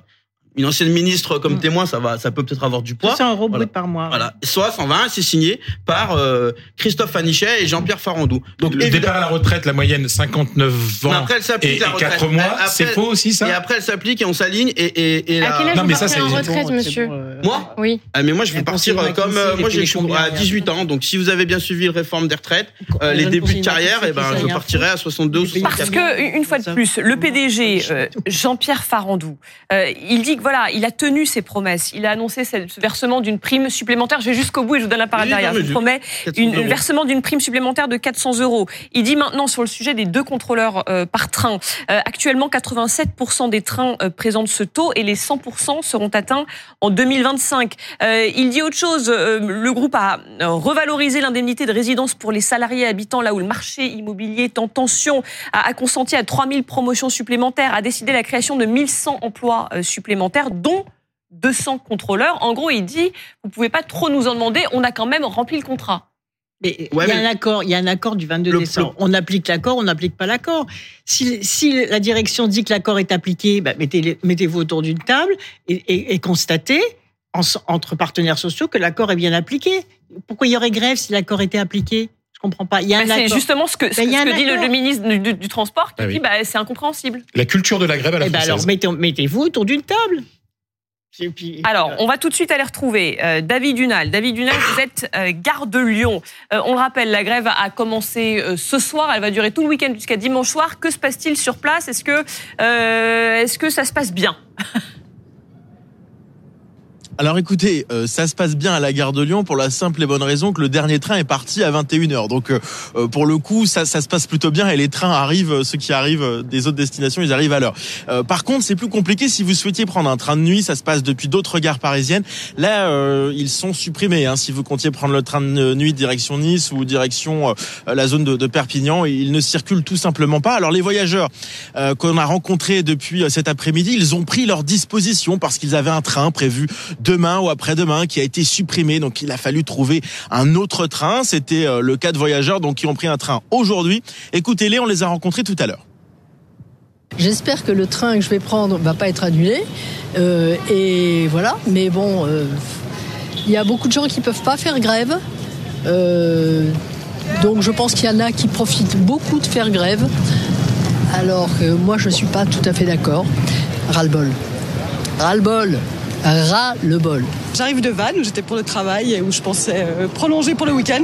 une ancienne ministre comme mm. témoin, ça va, ça peut peut-être avoir du poids. C'est un robot par mois. Voilà. Soit 120, c'est signé par euh, Christophe Fanichet et Jean-Pierre Farandou. Donc le départ à la retraite, la moyenne 59 ans après, elle et, et 4 mois, c'est faux aussi ça Et après elle s'applique et on s'aligne et et, et À quel âge non, mais ça, c'est en retraite, monsieur Moi Oui. Ah, mais moi je vais partir comme euh, moi j'ai à 18 ans. Donc si vous avez bien suivi la réforme des retraites, euh, les débuts de carrière, et eh ben je partirai à 62 ou 64. Parce que une fois de plus, le PDG Jean-Pierre Farandou, il dit voilà, il a tenu ses promesses. Il a annoncé ce versement d'une prime supplémentaire. Je vais jusqu'au bout et je vous donne la parole derrière. Je promets un versement d'une prime supplémentaire de 400 euros. Il dit maintenant sur le sujet des deux contrôleurs euh, par train. Euh, actuellement, 87% des trains euh, présentent ce taux et les 100% seront atteints en 2025. il dit autre chose. le groupe a revalorisé l'indemnité de résidence pour les salariés habitants là où le marché immobilier est en tension, a, a consenti à 3000 promotions supplémentaires, a décidé la création de 1100 emplois supplémentaires, dont 200 contrôleurs. En gros, il dit, vous pouvez pas trop nous en demander, on a quand même rempli le contrat. Mais il y a un accord, il y a un accord du 22 décembre. On applique l'accord, on n'applique pas l'accord. Si, si, la direction dit que l'accord est appliqué, bah mettez, mettez-vous autour d'une table et, et, et constatez entre partenaires sociaux que l'accord est bien appliqué. Pourquoi il y aurait grève si l'accord était appliqué? Comprends pas. Il y a bah, c'est justement ce que, ce, que dit le, ministre du, Transport qui ah dit bah, c'est incompréhensible. La culture de la grève à la eh ben alors mettez-vous autour d'une table. Alors, on va tout de suite aller retrouver euh, David Dunal. David Dunal, vous êtes euh, garde de Lyon. Euh, on le rappelle, la grève a commencé ce soir. Elle va durer tout le week-end jusqu'à dimanche soir. Que se passe-t-il sur place? Est-ce que, est-ce que ça se passe bien? Alors écoutez, euh, ça se passe bien à la gare de Lyon pour la simple et bonne raison que le dernier train est parti à 21h. Donc euh, euh, pour le coup, ça, ça se passe plutôt bien et les trains arrivent, ceux qui arrivent des autres destinations, ils arrivent à l'heure. par contre, c'est plus compliqué si vous souhaitiez prendre un train de nuit, ça se passe depuis d'autres gares parisiennes. Là, ils sont supprimés. Hein, si vous comptiez prendre le train de nuit direction Nice ou direction la zone de, de, Perpignan, ils ne circulent tout simplement pas. Alors les voyageurs qu'on a rencontrés depuis cet après-midi, ils ont pris leur disposition parce qu'ils avaient un train prévu demain ou après-demain qui a été supprimé. Donc il a fallu trouver un autre train. C'était euh, le cas de voyageurs donc qui ont pris un train aujourd'hui. Écoutez-les, on les a rencontrés tout à l'heure. J'espère que le train que je vais prendre va pas être annulé. Euh, et voilà. Mais bon, euh, il y a beaucoup de gens qui peuvent pas faire grève. donc je pense qu'il y en a qui profitent beaucoup de faire grève. Alors que moi je suis pas tout à fait d'accord. Ras-le-bol. Ras-le-bol ras le bol. J'arrive de Vannes où j'étais pour le travail et où je pensais euh, prolonger pour le week-end.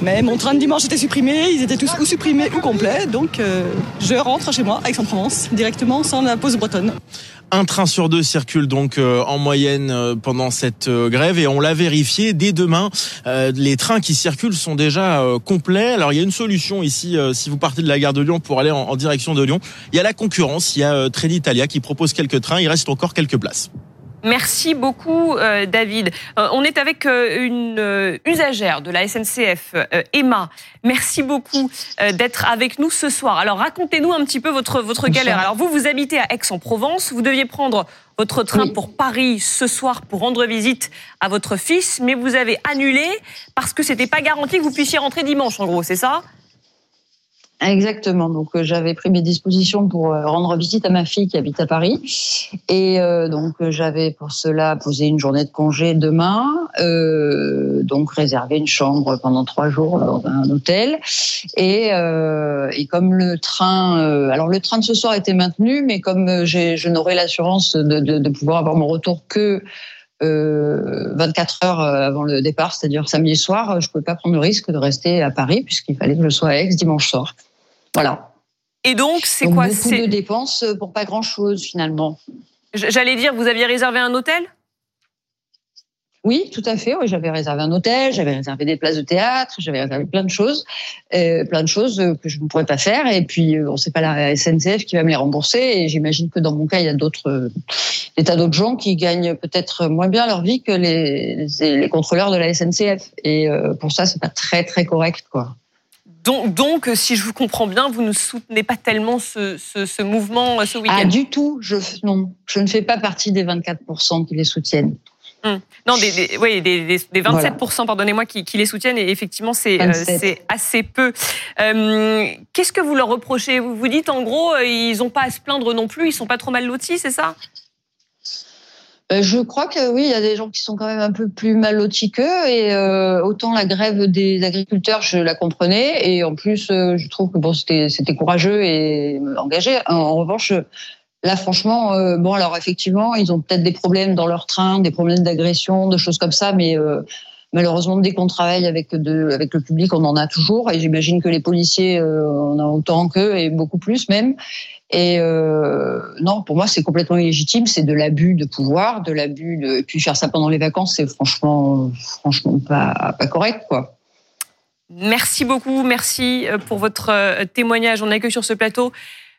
Mais mon train de dimanche était supprimé, ils étaient tous ou supprimés ou complets, donc euh, je rentre chez moi, Aix-en-Provence, directement sans la pause bretonne. Un train sur deux circule donc euh, en moyenne pendant cette grève et on l'a vérifié. Dès demain, les trains qui circulent sont déjà complets. Alors il y a une solution ici, si vous partez de la gare de Lyon pour aller en, direction de Lyon. Il y a la concurrence, il y a Trenitalia qui propose quelques trains, il reste encore quelques places. Merci beaucoup, euh, David. Euh, on est avec euh, une usagère de la SNCF, Emma. Merci beaucoup d'être avec nous ce soir. Alors, racontez-nous un petit peu votre, votre galère. Alors, vous, vous habitez à Aix-en-Provence. Vous deviez prendre votre train pour Paris ce soir pour rendre visite à votre fils, mais vous avez annulé parce que c'était pas garanti que vous puissiez rentrer dimanche, en gros, c'est ça? Exactement. Donc euh, j'avais pris mes dispositions pour euh, rendre visite à ma fille qui habite à Paris, et euh, donc j'avais pour cela posé une journée de congé demain, donc réservé une chambre pendant trois jours dans un hôtel, et, et comme le train, alors le train de ce soir était maintenu, mais comme je n'aurai l'assurance de, de, de pouvoir avoir mon retour que euh, 24 heures avant le départ, c'est-à-dire samedi soir, je ne pouvais pas prendre le risque de rester à Paris puisqu'il fallait que je sois à Aix dimanche soir. Voilà. Et donc, c'est quoi Beaucoup de dépenses pour pas grand-chose finalement. J'allais dire, vous aviez réservé un hôtel? Oui, tout à fait. Oui, j'avais réservé un hôtel, j'avais réservé des places de théâtre, j'avais réservé plein de choses, euh, plein de choses que je ne pourrais pas faire. Et puis, euh, on sait pas la SNCF qui va me les rembourser. Et j'imagine que dans mon cas, il y a d'autres, des tas d'autres gens qui gagnent peut-être moins bien leur vie que les, les, contrôleurs de la SNCF. Et euh, pour ça, c'est pas très très correct, quoi. Donc, si je vous comprends bien, vous ne soutenez pas tellement ce, mouvement ce week-end Ah, du tout. Je, non, je ne fais pas partie des 24% qui les soutiennent. Hum. Non, des, oui, des, 27%, pardonnez-moi, qui, les soutiennent. Et effectivement, c'est euh, assez peu. Euh, qu'est-ce que vous leur reprochez? Vous vous dites, en gros, ils n'ont pas à se plaindre non plus, ils sont pas trop mal lotis, c'est ça? Je crois que oui, il y a des gens qui sont quand même un peu plus mal lotis qu'eux et euh, autant la grève des agriculteurs, je la comprenais et en plus, euh, je trouve que bon, c'était courageux et engagé. En, revanche, là, franchement, euh, bon, alors effectivement, ils ont peut-être des problèmes dans leur train, des problèmes d'agression, de choses comme ça, mais malheureusement, dès qu'on travaille avec le public, on en a toujours et j'imagine que les policiers, on a autant qu'eux et beaucoup plus même. Et euh, non, pour moi, c'est complètement illégitime. C'est de l'abus de pouvoir, de l'abus de. Et puis faire ça pendant les vacances, c'est franchement, franchement pas, pas correct, quoi. Merci beaucoup, merci euh, pour votre euh, témoignage. On accueille sur ce plateau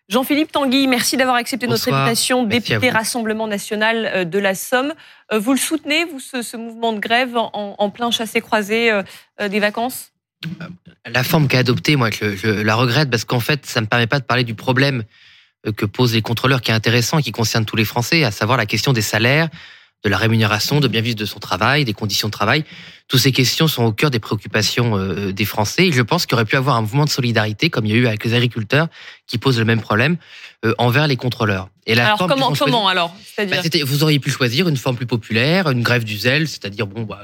Jean-Philippe Tanguy. Merci d'avoir accepté notre invitation, député Rassemblement national de la Somme. Vous le soutenez, vous, ce, mouvement de grève en, plein chassé-croisé des vacances? La forme qu'a adoptée, moi, je, je, la regrette parce qu'en fait, ça ne me permet pas de parler du problème euh, que posent les contrôleurs qui est intéressant et qui concerne tous les Français, à savoir la question des salaires, de la rémunération, de bien vivre de son travail, des conditions de travail. Toutes ces questions sont au cœur des préoccupations euh, des Français. Et je pense qu'il aurait pu avoir un mouvement de solidarité, comme il y a eu avec les agriculteurs, qui posent le même problème euh, envers les contrôleurs. Et la alors comment, comment alors bah, Vous auriez pu choisir une forme plus populaire, une grève du zèle, c'est-à-dire bon, bah,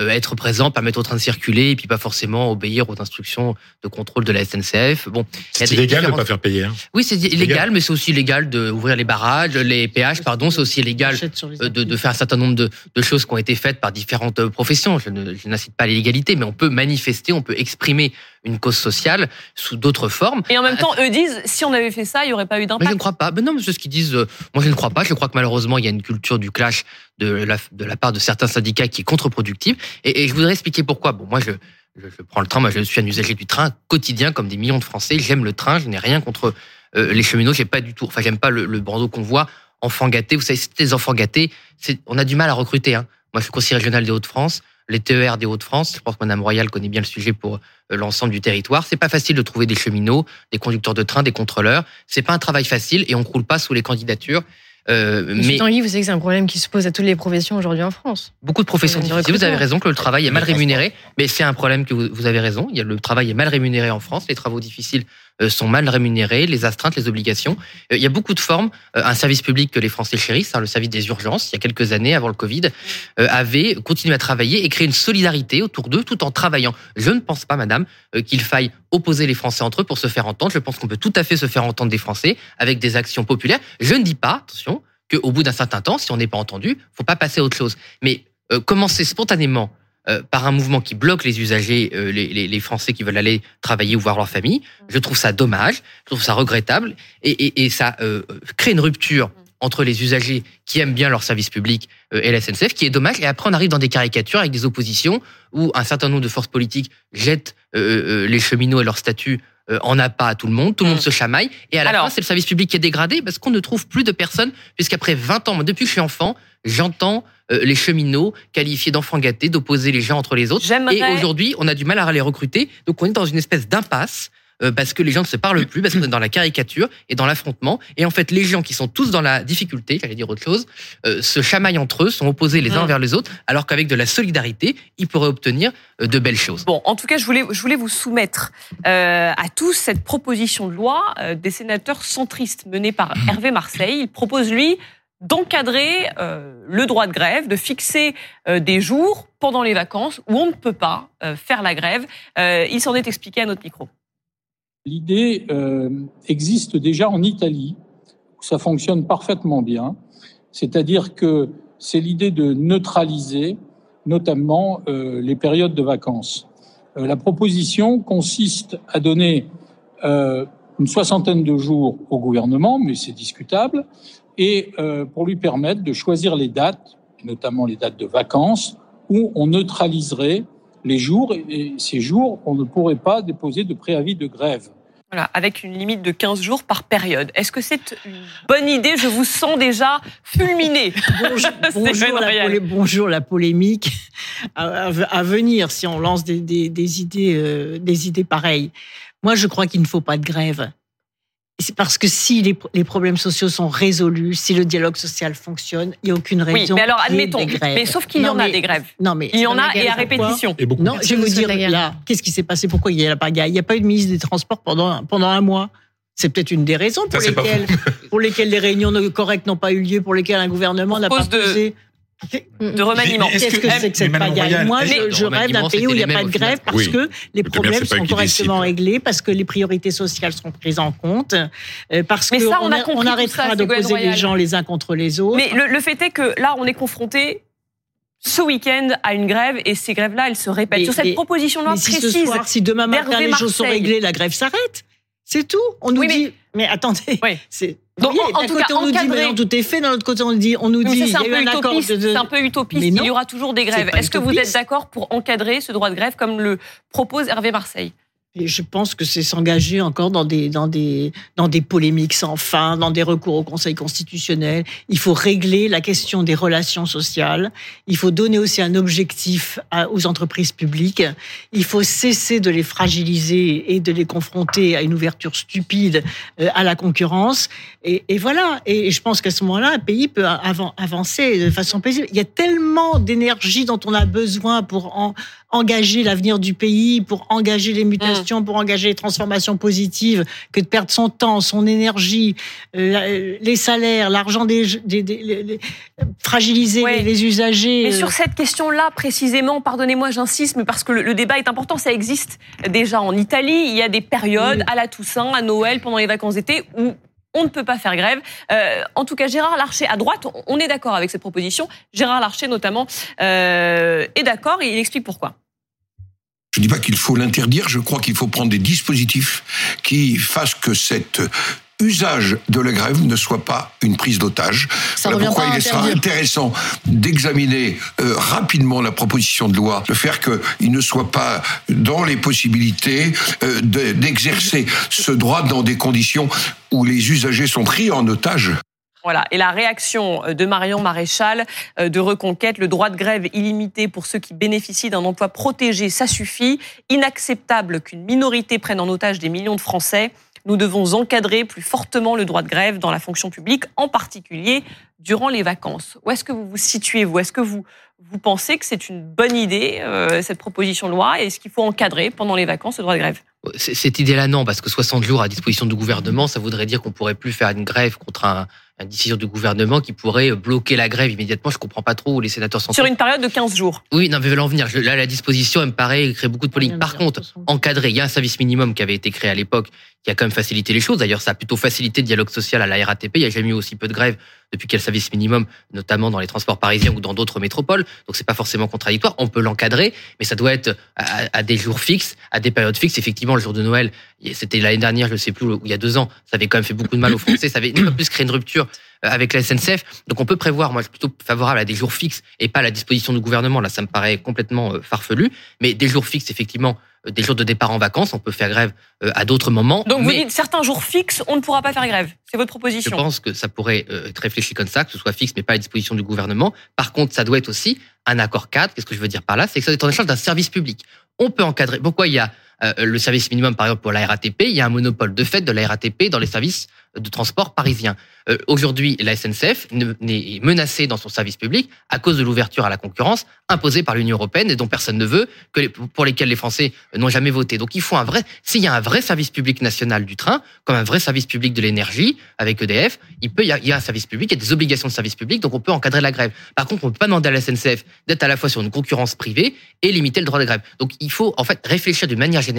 euh, être présent, permettre au train de circuler, et puis pas forcément obéir aux instructions de contrôle de la SNCF. Bon, c'est illégal de de pas faire payer. Hein. Oui, c'est illégal, mais c'est aussi illégal d'ouvrir les barrages, les péages, pardon. C'est aussi illégal de, de, faire un certain nombre de, de, choses qui ont été faites par différentes euh, professions. Je n'incite pas l'illégalité, mais on peut manifester, on peut exprimer une cause sociale sous d'autres formes. Et en même temps, eux disent, si on avait fait ça, il n'y aurait pas eu d'impact. je ne crois pas. Mais non, c'est ce qu'ils disent. Euh, moi, je ne crois pas. Je crois que malheureusement, il y a une culture du clash de la, de la part de certains syndicats qui est contre-productive. Et, je voudrais expliquer pourquoi. Bon, moi, je, je, prends le train. Moi, je suis un usager du train quotidien, comme des millions de Français. J'aime le train. Je n'ai rien contre euh, les cheminots. J'ai pas du tout. Enfin, j'aime pas le, le bandeau qu'on voit. Enfants gâtés. Vous savez, c'est des enfants gâtés. On a du mal à recruter. Hein. Moi, je suis conseiller régional des Hauts-de-France les TER des Hauts-de-France. Je pense que Mme Royal connaît bien le sujet pour euh, l'ensemble du territoire. C'est pas facile de trouver des cheminots, des conducteurs de train, des contrôleurs. C'est pas un travail facile et on croule pas sous les candidatures. Euh, mais Tanguy, vous savez que c'est un problème qui se pose à toutes les professions aujourd'hui en France. Beaucoup de professions difficiles. Vous avez raison que le travail est mal rémunéré, mais c'est un problème que vous, vous, avez raison. Il y a, le travail est mal rémunéré en France. Les travaux difficiles euh, sont mal rémunérés, les astreintes, les obligations. Euh, il y a beaucoup de formes. Euh, un service public que les Français chérissent, hein, le service des urgences, il y a quelques années avant le Covid, avait continué à travailler et créer une solidarité autour d'eux tout en travaillant. Je ne pense pas, madame, qu'il faille opposer les Français entre eux pour se faire entendre. Je pense qu'on peut tout à fait se faire entendre des Français avec des actions populaires. Je ne dis pas, attention, qu'au bout d'un certain temps, si on n'est pas entendu, faut pas passer à autre chose. Mais commencer spontanément euh, par un mouvement qui bloque les usagers, euh, les, Français qui veulent aller travailler ou voir leur famille. Je trouve ça dommage, je trouve ça regrettable, et, et, et ça euh, crée une rupture entre les usagers qui aiment bien leur service public et la SNCF, qui est dommage. Et après, on arrive dans des caricatures avec des oppositions où un certain nombre de forces politiques jettent les cheminots et leur statut en pas à tout le monde, tout le monde mm. se chamaille, et à la fin, c'est le service public qui est dégradé parce qu'on ne trouve plus de personnes, puisqu'après 20 ans, depuis que je suis enfant, j'entends euh, les cheminots qualifiés d'enfants gâtés, d'opposer les gens entre les autres. Et aujourd'hui, on a du mal à les recruter. Donc on est dans une espèce d'impasse euh, parce que les gens ne se parlent plus, parce qu'on est dans la caricature et dans l'affrontement. Et en fait, les gens qui sont tous dans la difficulté, j'allais dire autre chose, euh, se chamaillent entre eux, sont opposés les uns mmh. vers les autres, alors qu'avec de la solidarité, ils pourraient obtenir de belles choses. Bon, en tout cas, je voulais, je voulais vous soumettre à tous cette proposition de loi des sénateurs centristes menée par Hervé Marseille. Il propose, lui, d'encadrer euh, le droit de grève, de fixer euh, des jours pendant les vacances où on ne peut pas euh, faire la grève. il s'en est expliqué à notre micro. L'idée existe déjà en Italie, où ça fonctionne parfaitement bien. C'est-à-dire que c'est l'idée de neutraliser notamment les périodes de vacances. la proposition consiste à donner une soixantaine de jours au gouvernement, mais c'est discutable, et euh, pour lui permettre de choisir les dates, notamment les dates de vacances, où on neutraliserait les jours et ces jours, on ne pourrait pas déposer de préavis de grève. Voilà, avec une limite de 15 jours par période. Est-ce que c'est une bonne idée? Je vous sens déjà fulminé. Bonjour, bonjour, la, bonjour la, polémique à, venir si on lance des, des, idées, euh, des idées pareilles. Moi, je crois qu'il ne faut pas de grève. C'est parce que si les, problèmes sociaux sont résolus, si le dialogue social fonctionne, il n'y a aucune raison. Oui, mais alors admettons, mais sauf qu'il y en a des grèves. Non, mais il y en a et à répétition. non, je vais vous dire là, qu'est-ce qui s'est passé? Pourquoi il y a la pagaille? Il n'y a pas eu de ministre des Transports pendant pendant un mois. C'est peut-être une des raisons pour, lesquelles, pour lesquelles les réunions correctes n'ont pas eu lieu, pour lesquelles un gouvernement n'a pas posé de remaniement. Qu'est-ce que c'est que cette pagaille Moi, je, je rêve d'un pays où il n'y a pas de grève parce que les problèmes sont correctement réglés, parce que les priorités sociales sont prises en compte, euh, parce qu'on on, on arrêtera d'opposer les gens les uns contre les autres. Mais le, fait est que là, on est confronté ce week-end à une grève et ces grèves-là, elles se répètent. Sur cette proposition là si précise, ce soir, si demain matin les choses sont réglées, la grève s'arrête. C'est tout. On nous dit. Mais, attendez, c'est donc, en, tout cas, on nous dit, mais tout est fait. D'un autre côté, on nous dit, on nous dit, c'est un, peu utopiste. Il y aura toujours des grèves. Est-ce que vous êtes d'accord pour encadrer ce droit de grève comme le propose Hervé Marseille? Et je pense que c'est s'engager encore dans des, dans, des, dans des polémiques sans fin, dans des recours au Conseil constitutionnel. Il faut régler la question des relations sociales. Il faut donner aussi un objectif aux entreprises publiques. Il faut cesser de les fragiliser et de les confronter à une ouverture stupide euh, à la concurrence. Et, et voilà. Et je pense qu'à ce moment-là, un pays peut avancer de façon paisible. Il y a tellement d'énergie dont on a besoin pour en, engager l'avenir du pays, pour engager les mutations, mm. pour engager les transformations positives, que de perdre son temps, son énergie, euh, les salaires, l'argent des, des, fragiliser les, usagers. Mais sur euh. cette question-là précisément, pardonnez-moi, j'insiste, mais parce que le, débat est important, ça existe déjà en Italie. Il y a des périodes à la Toussaint, à Noël, pendant les vacances d'été où on ne peut pas faire grève. Euh, en tout cas, Gérard Larcher, à droite, on est d'accord avec cette proposition. Gérard Larcher, notamment, est d'accord et il explique pourquoi. Je ne dis pas qu'il faut l'interdire, je crois qu'il faut prendre des dispositifs qui fassent que cet usage de la grève ne soit pas une prise d'otage. Voilà pourquoi il sera intéressant d'examiner euh, rapidement la proposition de loi, de faire qu'il ne soit pas dans les possibilités euh, d'exercer ce droit dans des conditions où les usagers sont pris en otage. Voilà. Et la réaction euh, de Marion Maréchal de Reconquête, le droit de grève illimité pour ceux qui bénéficient d'un emploi protégé, ça suffit. Inacceptable qu'une minorité prenne en otage des millions de Français. Nous devons encadrer plus fortement le droit de grève dans la fonction publique, en particulier durant les vacances. Où est-ce que vous vous situez, vous? Est-ce que vous, vous pensez que c'est une bonne idée, euh, cette proposition de loi Est-ce qu'il faut encadrer pendant les vacances le droit de grève? Cette idée-là, non, parce que 60 jours à disposition du gouvernement, ça voudrait dire qu'on pourrait plus faire une grève contre un, une décision du gouvernement qui pourrait bloquer la grève immédiatement. Je comprends pas trop où les sénateurs sont. Sur une période de 15 jours. Oui, non, mais veulent en venir. Là, la disposition, elle me paraît créer beaucoup de polémiques. Par contre, encadrer, il y a un service minimum qui avait été créé à l'époque, qui a quand même facilité les choses. D'ailleurs, ça a plutôt facilité le dialogue social à la RATP. Il n'y a jamais eu aussi peu de grèves depuis le service minimum, notamment dans les transports parisiens ou dans d'autres métropoles. Donc c'est pas forcément contradictoire. On peut l'encadrer, mais ça doit être à, des jours fixes, à des périodes fixes. Effectivement, le jour de Noël, c'était l'année dernière, je ne sais plus, ou il y a deux ans, ça avait quand même fait beaucoup de mal aux Français. Ça avait fois plus créé une rupture euh, avec la SNCF. Donc on peut prévoir, moi je suis plutôt favorable à des jours fixes et pas à la disposition du gouvernement. Là, ça me paraît complètement euh, farfelu. Mais des jours fixes, effectivement, des jours de départ en vacances, on peut faire grève à d'autres moments. Donc vous dites certains jours fixes, on ne pourra pas faire grève. C'est votre proposition. Je pense que ça pourrait être réfléchi comme ça, que ce soit fixe mais pas à la disposition du gouvernement. Par contre, ça doit être aussi un accord cadre. Qu'est-ce que je veux dire par là? C'est que ça doit être en échange d'un service public. On peut encadrer. Pourquoi il y a le service minimum, par exemple, pour la RATP, il y a un monopole de fait de la RATP dans les services de transport parisien. Euh, aujourd'hui, la SNCF n'est menacée dans son service public à cause de l'ouverture à la concurrence imposée par l'Union européenne et dont personne ne veut, pour lesquels les Français n'ont jamais voté. Donc il faut un vrai, s'il y a un vrai service public national du train, comme un vrai service public de l'énergie avec EDF, il peut y, a, un service public, il y a des obligations de service public, donc on peut encadrer la grève. Par contre, on ne peut pas demander à la SNCF d'être à la fois sur une concurrence privée et limiter le droit de grève. Donc il faut en fait réfléchir d'une manière générale,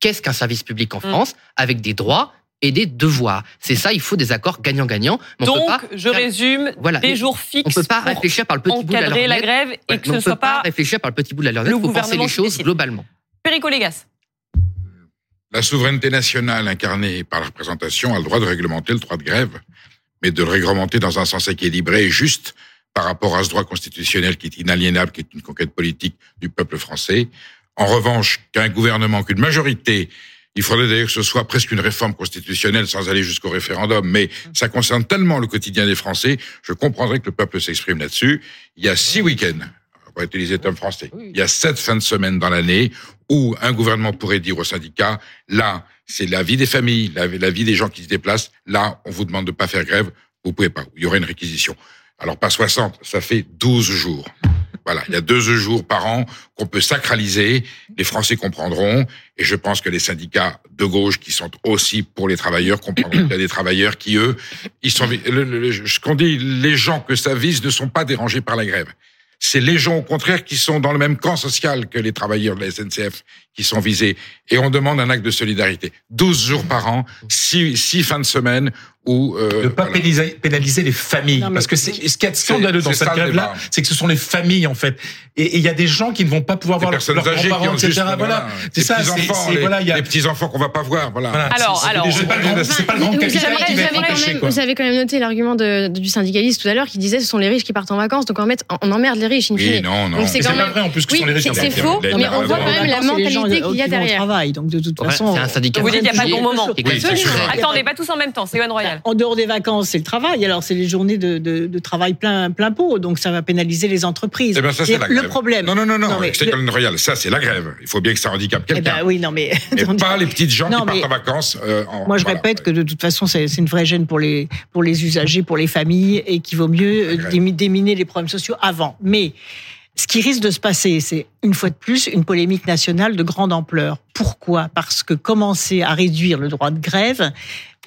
qu'est-ce qu'un service public en mmh. France, avec des droits et des devoirs? C'est ça, il faut des accords gagnant-gagnant. Donc, je résume, voilà, des jours fixes. On peut pas réfléchir par le petit bout de la lorgnette. la grève et que ce ne soit pas, réfléchir par le petit bout de la lorgnette. Il faut penser les choses globalement. Perico Légas. La souveraineté nationale incarnée par la représentation a le droit de réglementer le droit de grève, mais de le réglementer dans un sens équilibré et juste par rapport à ce droit constitutionnel qui est inaliénable, qui est une conquête politique du peuple français. En revanche, qu'un gouvernement, qu'une majorité il faudrait d'ailleurs que ce soit presque une réforme constitutionnelle sans aller jusqu'au référendum, mais ça concerne tellement le quotidien des Français, je comprendrais que le peuple s'exprime là-dessus. Il y a six week-ends, on va utiliser le terme français, il y a sept fins de semaine dans l'année où un gouvernement pourrait dire aux syndicats, là, c'est la vie des familles, la, vie des gens qui se déplacent, là, on vous demande de pas faire grève, vous pouvez pas, il y aurait une réquisition. Alors pas 60, ça fait 12 jours. Voilà, il y a deux jours par an qu'on peut sacraliser. Les Français comprendront, et je pense que les syndicats de gauche qui sont aussi pour les travailleurs comprendront. Qu'il y a des travailleurs qui eux, ils sont, ce qu'on dit, les gens que ça vise ne sont pas dérangés par la grève. C'est les gens au contraire qui sont dans le même camp social que les travailleurs de la SNCF qui sont visés. Et on demande un acte de solidarité. 12 jours par an, 6, six fins de semaine où... Euh, ne pas pénaliser, les familles. parce que c'est ce qui est scandaleux dans cette grève-là, c'est que ce sont les familles, en fait. Et il y a des gens qui ne vont pas pouvoir voir leurs grands-parents, etc. voilà. C'est ça, c'est... Voilà, y a... Les petits-enfants qu'on va pas voir, voilà. Alors, alors... C'est pas, le grand capital qui va être Vous avez quand même noté l'argument du syndicaliste tout à l'heure qui disait ce sont les riches qui partent en vacances, donc on emmerde les riche, Oui, non, non. C'est pas vrai en plus que ce sont les riches. C'est faux, mais on voit quand même la mentalité qu'il y a derrière. Travail, donc de toute façon. C'est un syndicat. Vous dites qu'il n'y a pas de bon moment. Attendez, pas tous en même temps. C'est Royal. En dehors des vacances, c'est le travail. Alors c'est les journées de travail plein plein pot, donc ça va pénaliser les entreprises. Eh bien, ça c'est le problème. Non, non, non, non. C'est Yoann Royal. Ça c'est la grève. Il faut bien que ça handicape eh quelqu'un. Ben oui, non mais. pas les petites gens qui partent en vacances. Euh, Moi je répète que de toute façon c'est une vraie gêne pour les pour les usagers, pour les familles, et qu'il vaut mieux déminer les problèmes sociaux avant. Mais ce qui risque de se passer, c'est une fois de plus une polémique nationale de grande ampleur. Pourquoi? Parce que commencer à réduire le droit de grève,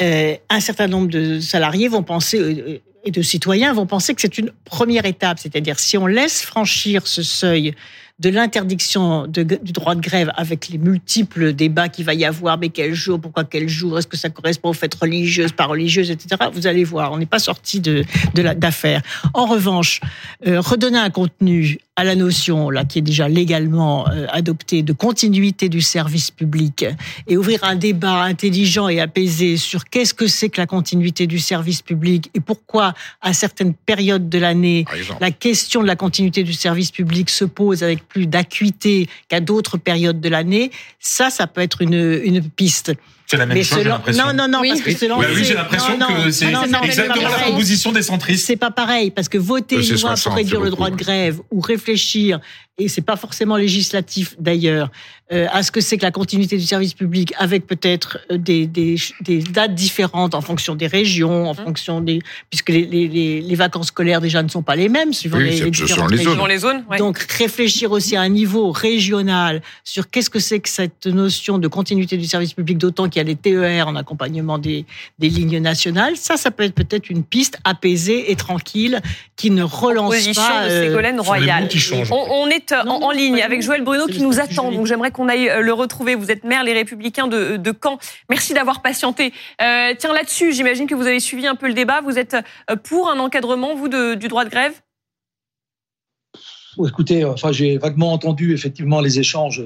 euh, un certain nombre de salariés vont penser euh, et de citoyens vont penser que c'est une première étape, c'est-à-dire si on laisse franchir ce seuil de l'interdiction du droit de grève avec les multiples débats qu'il va y avoir, mais quel jour, pourquoi quel jour, est-ce que ça correspond aux fêtes religieuses, pas religieuses, etc. Vous allez voir, on n'est pas sorti de, d'affaire. En revanche, euh, redonner un contenu à la notion là qui est déjà légalement euh, adoptée de continuité du service public et ouvrir un débat intelligent et apaisé sur qu'est-ce que c'est que la continuité du service public et pourquoi à certaines périodes de l'année la question de la continuité du service public se pose avec plus d'acuité qu'à d'autres périodes de l'année, ça ça peut être une, une piste. C'est la même chose, j'ai l'impression. Non, non, non, parce que c'est Oui, oui j'ai l'impression que c'est exactement la proposition des centristes. C'est pas pareil, parce que voter une loi pour réduire le droit de grève ou réfléchir et c'est pas forcément législatif d'ailleurs, euh, à ce que c'est que la continuité du service public avec peut-être euh, des, des, des, dates différentes en fonction des régions, en mmh. fonction des puisque les, les, les, vacances scolaires déjà ne sont pas les mêmes suivant les, les, différentes régions. Les zones, Donc réfléchir aussi à un niveau régional sur qu'est-ce que c'est que cette notion de continuité du service public, d'autant qu'il y a des TER en accompagnement des, des lignes nationales, ça, ça peut être peut-être une piste apaisée et tranquille qui ne relance pas. De Ségolène euh, Royal. On, on est en, ligne avec Joël Bruno qui nous attend. Donc j'aimerais qu'on aille euh, le retrouver. Vous êtes maire Les Républicains de, Caen. Merci d'avoir patienté. Euh, tiens, là-dessus, j'imagine que vous avez suivi un peu le débat. Vous êtes euh, pour un encadrement, vous, du droit de grève? Écoutez, j'ai vaguement entendu effectivement les échanges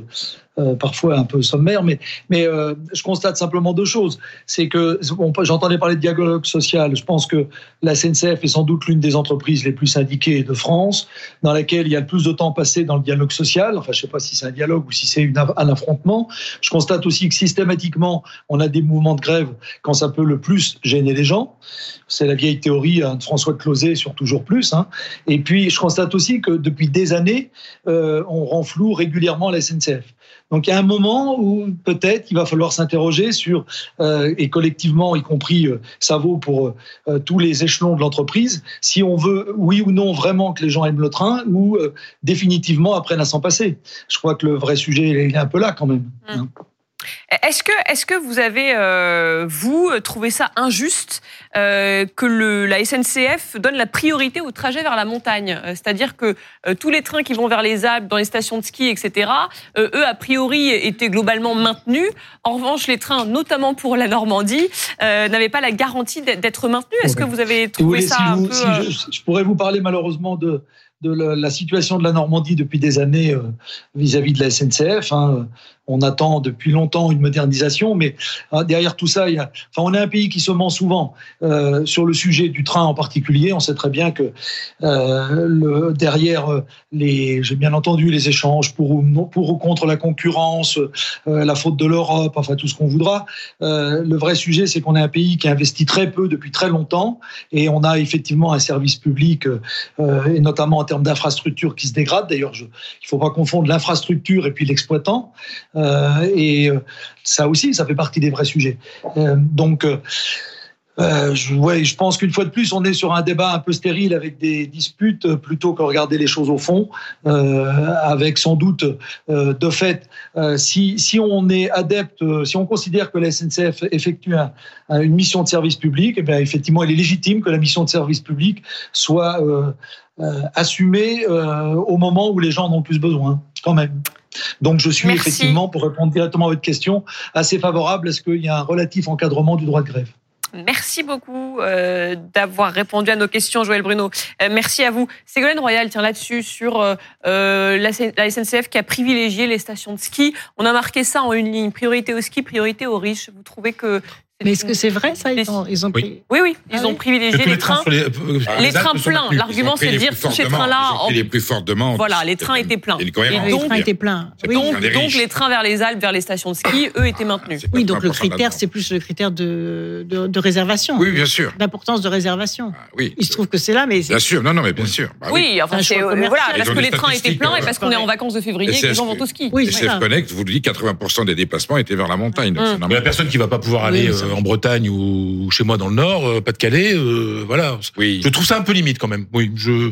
euh, parfois un peu sommaire, mais, mais euh, je constate simplement deux choses. C'est que j'entendais parler de dialogue social. Je pense que la SNCF est sans doute l'une des entreprises les plus syndiquées de France, dans laquelle il y a le plus de temps passé dans le dialogue social. Enfin, je ne sais pas si c'est un dialogue ou si c'est un affrontement. Je constate aussi que systématiquement, on a des mouvements de grève quand ça peut le plus gêner les gens. C'est la vieille théorie hein, de François Closet sur toujours plus. Hein. Et puis, je constate aussi que depuis des années, euh, on rend flou régulièrement la SNCF. Donc il y a un moment où peut-être il va falloir s'interroger sur, euh, et collectivement, y compris, euh, ça vaut pour euh, tous les échelons de l'entreprise, si on veut, oui ou non, vraiment que les gens aiment le train ou définitivement apprennent à s'en passer. Je crois que le vrai sujet, il est un peu là quand même. Mmh. Est-ce que, est que vous avez, euh, vous, trouvé ça injuste euh, que le, la SNCF donne la priorité au trajet vers la montagne? Euh, C'est-à-dire que tous les trains qui vont vers les Alpes, dans les stations de ski, etc., eux, a priori, étaient globalement maintenus. En revanche, les trains, notamment pour la Normandie, n'avaient pas la garantie d'être maintenus. Est-ce que vous avez trouvé ça un peu... je, pourrais vous parler malheureusement de de la, situation de la Normandie depuis des années vis-à-vis de la SNCF. Hein on attend depuis longtemps une modernisation, mais hein, derrière tout ça, enfin, on est un pays qui se ment souvent euh, sur le sujet du train en particulier. On sait très bien que euh, derrière euh, les, j'ai bien entendu les échanges pour ou, contre la concurrence, la faute de l'Europe, enfin tout ce qu'on voudra. Le vrai sujet, c'est qu'on est un pays qui investit très peu depuis très longtemps, et on a effectivement un service public, et notamment en termes d'infrastructures, qui se dégrade. D'ailleurs, il ne faut pas confondre l'infrastructure et puis l'exploitant. Euh, et euh, ça aussi, ça fait partie des vrais sujets. Euh, donc, euh, je, pense qu'une fois de plus, on est sur un débat un peu stérile avec des disputes plutôt que regarder les choses au fond, avec sans doute, de fait, si, on est adepte, si on considère que la SNCF effectue un, une mission de service public, eh effectivement, il est légitime que la mission de service public soit assumée au moment où les gens en ont plus besoin, quand même. Donc je suis Merci. effectivement, pour répondre directement à votre question, assez favorable à ce qu'il y ait un relatif encadrement du droit de grève. Merci beaucoup euh, d'avoir répondu à nos questions, Joël Bruno. Euh, merci à vous. Ségolène Royal tient là-dessus sur euh, la, la, SNCF qui a privilégié les stations de ski. On a marqué ça en une ligne priorité au ski, priorité aux riches. Vous trouvez que mais est-ce que c'est vrai ça ils ont, ils ont pris... Oui, oui, ils ah ont privilégié les, trains, les, euh, les trains pleins. L'argument, c'est de dire tous ces trains-là. En... Les plus fortes demandes. Voilà, les trains étaient pleins. Et les trains étaient pleins. Oui. Donc, donc les trains vers les Alpes, vers les stations de ski, eux, étaient maintenus. Oui, donc le critère, c'est plus le critère de, de, de réservation. Oui, bien sûr. D'importance de réservation. Ah, oui. Il se trouve que c'est là, mais. Bien sûr, non, non, mais bien sûr. Bah, oui, enfin, c'est voilà, parce que les trains étaient pleins et parce qu'on est en vacances de février et que les gens vont au ski. Oui, SF Connect vous dit 80% des déplacements étaient vers la montagne. Mais la personne qui va pas pouvoir aller en Bretagne ou ou chez moi dans le Nord, euh, Pas-de-Calais, euh, voilà. Oui. Je trouve ça un peu limite quand même. Oui, je.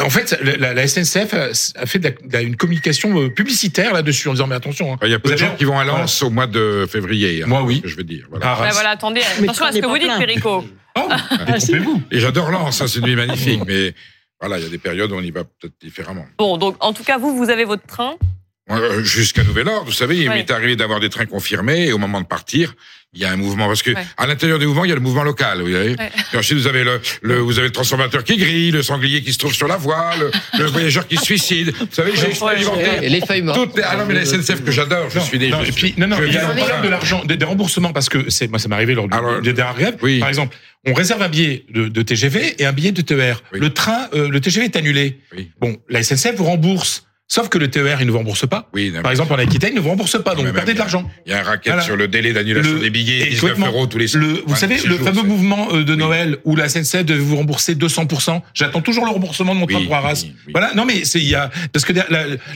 En fait, la, la SNCF a fait de la, une communication euh, publicitaire là-dessus en disant mais attention. Hein, il y a peu de gens qui vont à Lens voilà. au mois de février. Hein, Moi oui. Je veux dire. Voilà. Ah, bah, voilà attendez, attention à ce que vous dites, Perico. Oh, vous Et j'adore Lens, hein, c'est une ville magnifique, mais voilà, il y a des périodes où on y va peut-être différemment. Bon, donc en tout cas, vous, vous avez votre train. Jusqu'à nouvel ordre, vous savez, il m'est arrivé d'avoir des trains confirmés et au moment de partir, il y a un mouvement parce que ouais. à l'intérieur du mouvement il y a le mouvement local vous voyez ouais. et ensuite vous avez le, le, vous avez le transformateur qui grille le sanglier qui se trouve sur la voie le, le voyageur qui se suicide vous savez j'ai expérimenté les feuilles mortes toutes les, ah non mais la SNCF que j'adore je suis des non, et puis, non non il y a un problème de l'argent des, des, remboursements parce que c'est moi ça m'est arrivé lors Alors, des dernières grèves oui. par exemple on réserve un billet de, de TGV et un billet de TER oui. le train euh, le TGV est annulé oui. bon la SNCF vous rembourse Sauf que le TER, il ne vous rembourse pas. Oui, Par exemple, en Aquitaine, il ne vous rembourse pas, donc vous perdez de l'argent. Il y a un racket voilà. sur le délai d'annulation des billets, 19 euros tous les le, Vous savez, le jours, fameux mouvement de Noël oui. où la SNCF devait vous rembourser 200%. J'attends toujours le remboursement de mon train oui, pour Arras. Voilà. Non, mais c'est, il y a, parce que la,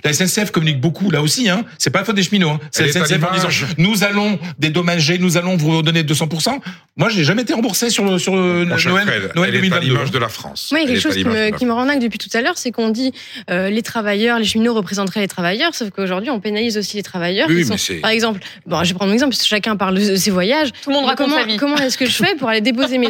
la, SNCF communique beaucoup là aussi, hein. C'est pas la faute des cheminots, hein. C'est la SNCF en disant, nous allons dédommager, nous allons vous donner 200%. Moi, j'ai jamais été remboursé sur, sur Noël, Noël 2022. l'image de la France. Moi, il y a quelque chose qui me, qui me rend dingue depuis tout à l'heure, c'est qu'on dit, euh, les travailleurs, les cheminots représenteraient les travailleurs sauf qu'aujourd'hui, on pénalise aussi les travailleurs. Oui, sont, par exemple, bon, je vais prendre un exemple, parce que chacun parle de ses voyages. Tout le monde raconte comment, sa vie. Comment est-ce que je fais pour aller déposer mes,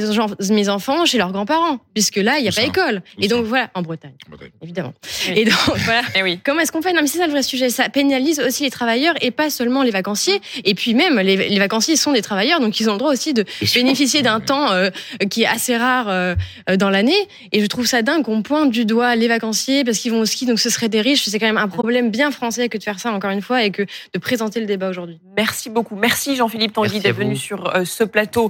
mes enfants chez leurs grands-parents? Puisque là, il n'y a pas ça. école. Et donc, voilà, en Bretagne, En Bretagne. évidemment. Oui. Et donc, voilà. Eh oui. Comment est-ce qu'on fait? Non, mais c'est ça le vrai sujet. Ça pénalise aussi les travailleurs et pas seulement les vacanciers. Et puis même, les, les vacanciers sont des travailleurs, donc ils ont le droit aussi de bénéficier d'un temps euh, qui est assez rare euh, dans l'année. Et je trouve ça dingue qu'on pointe du doigt les vacanciers parce qu'ils vont au ski, donc ce serait des riches. C'est quand même un problème bien français que de faire ça, encore une fois, et que de présenter le débat aujourd'hui. Merci beaucoup. Merci Jean-Philippe Tanguy d'être venu sur euh, ce plateau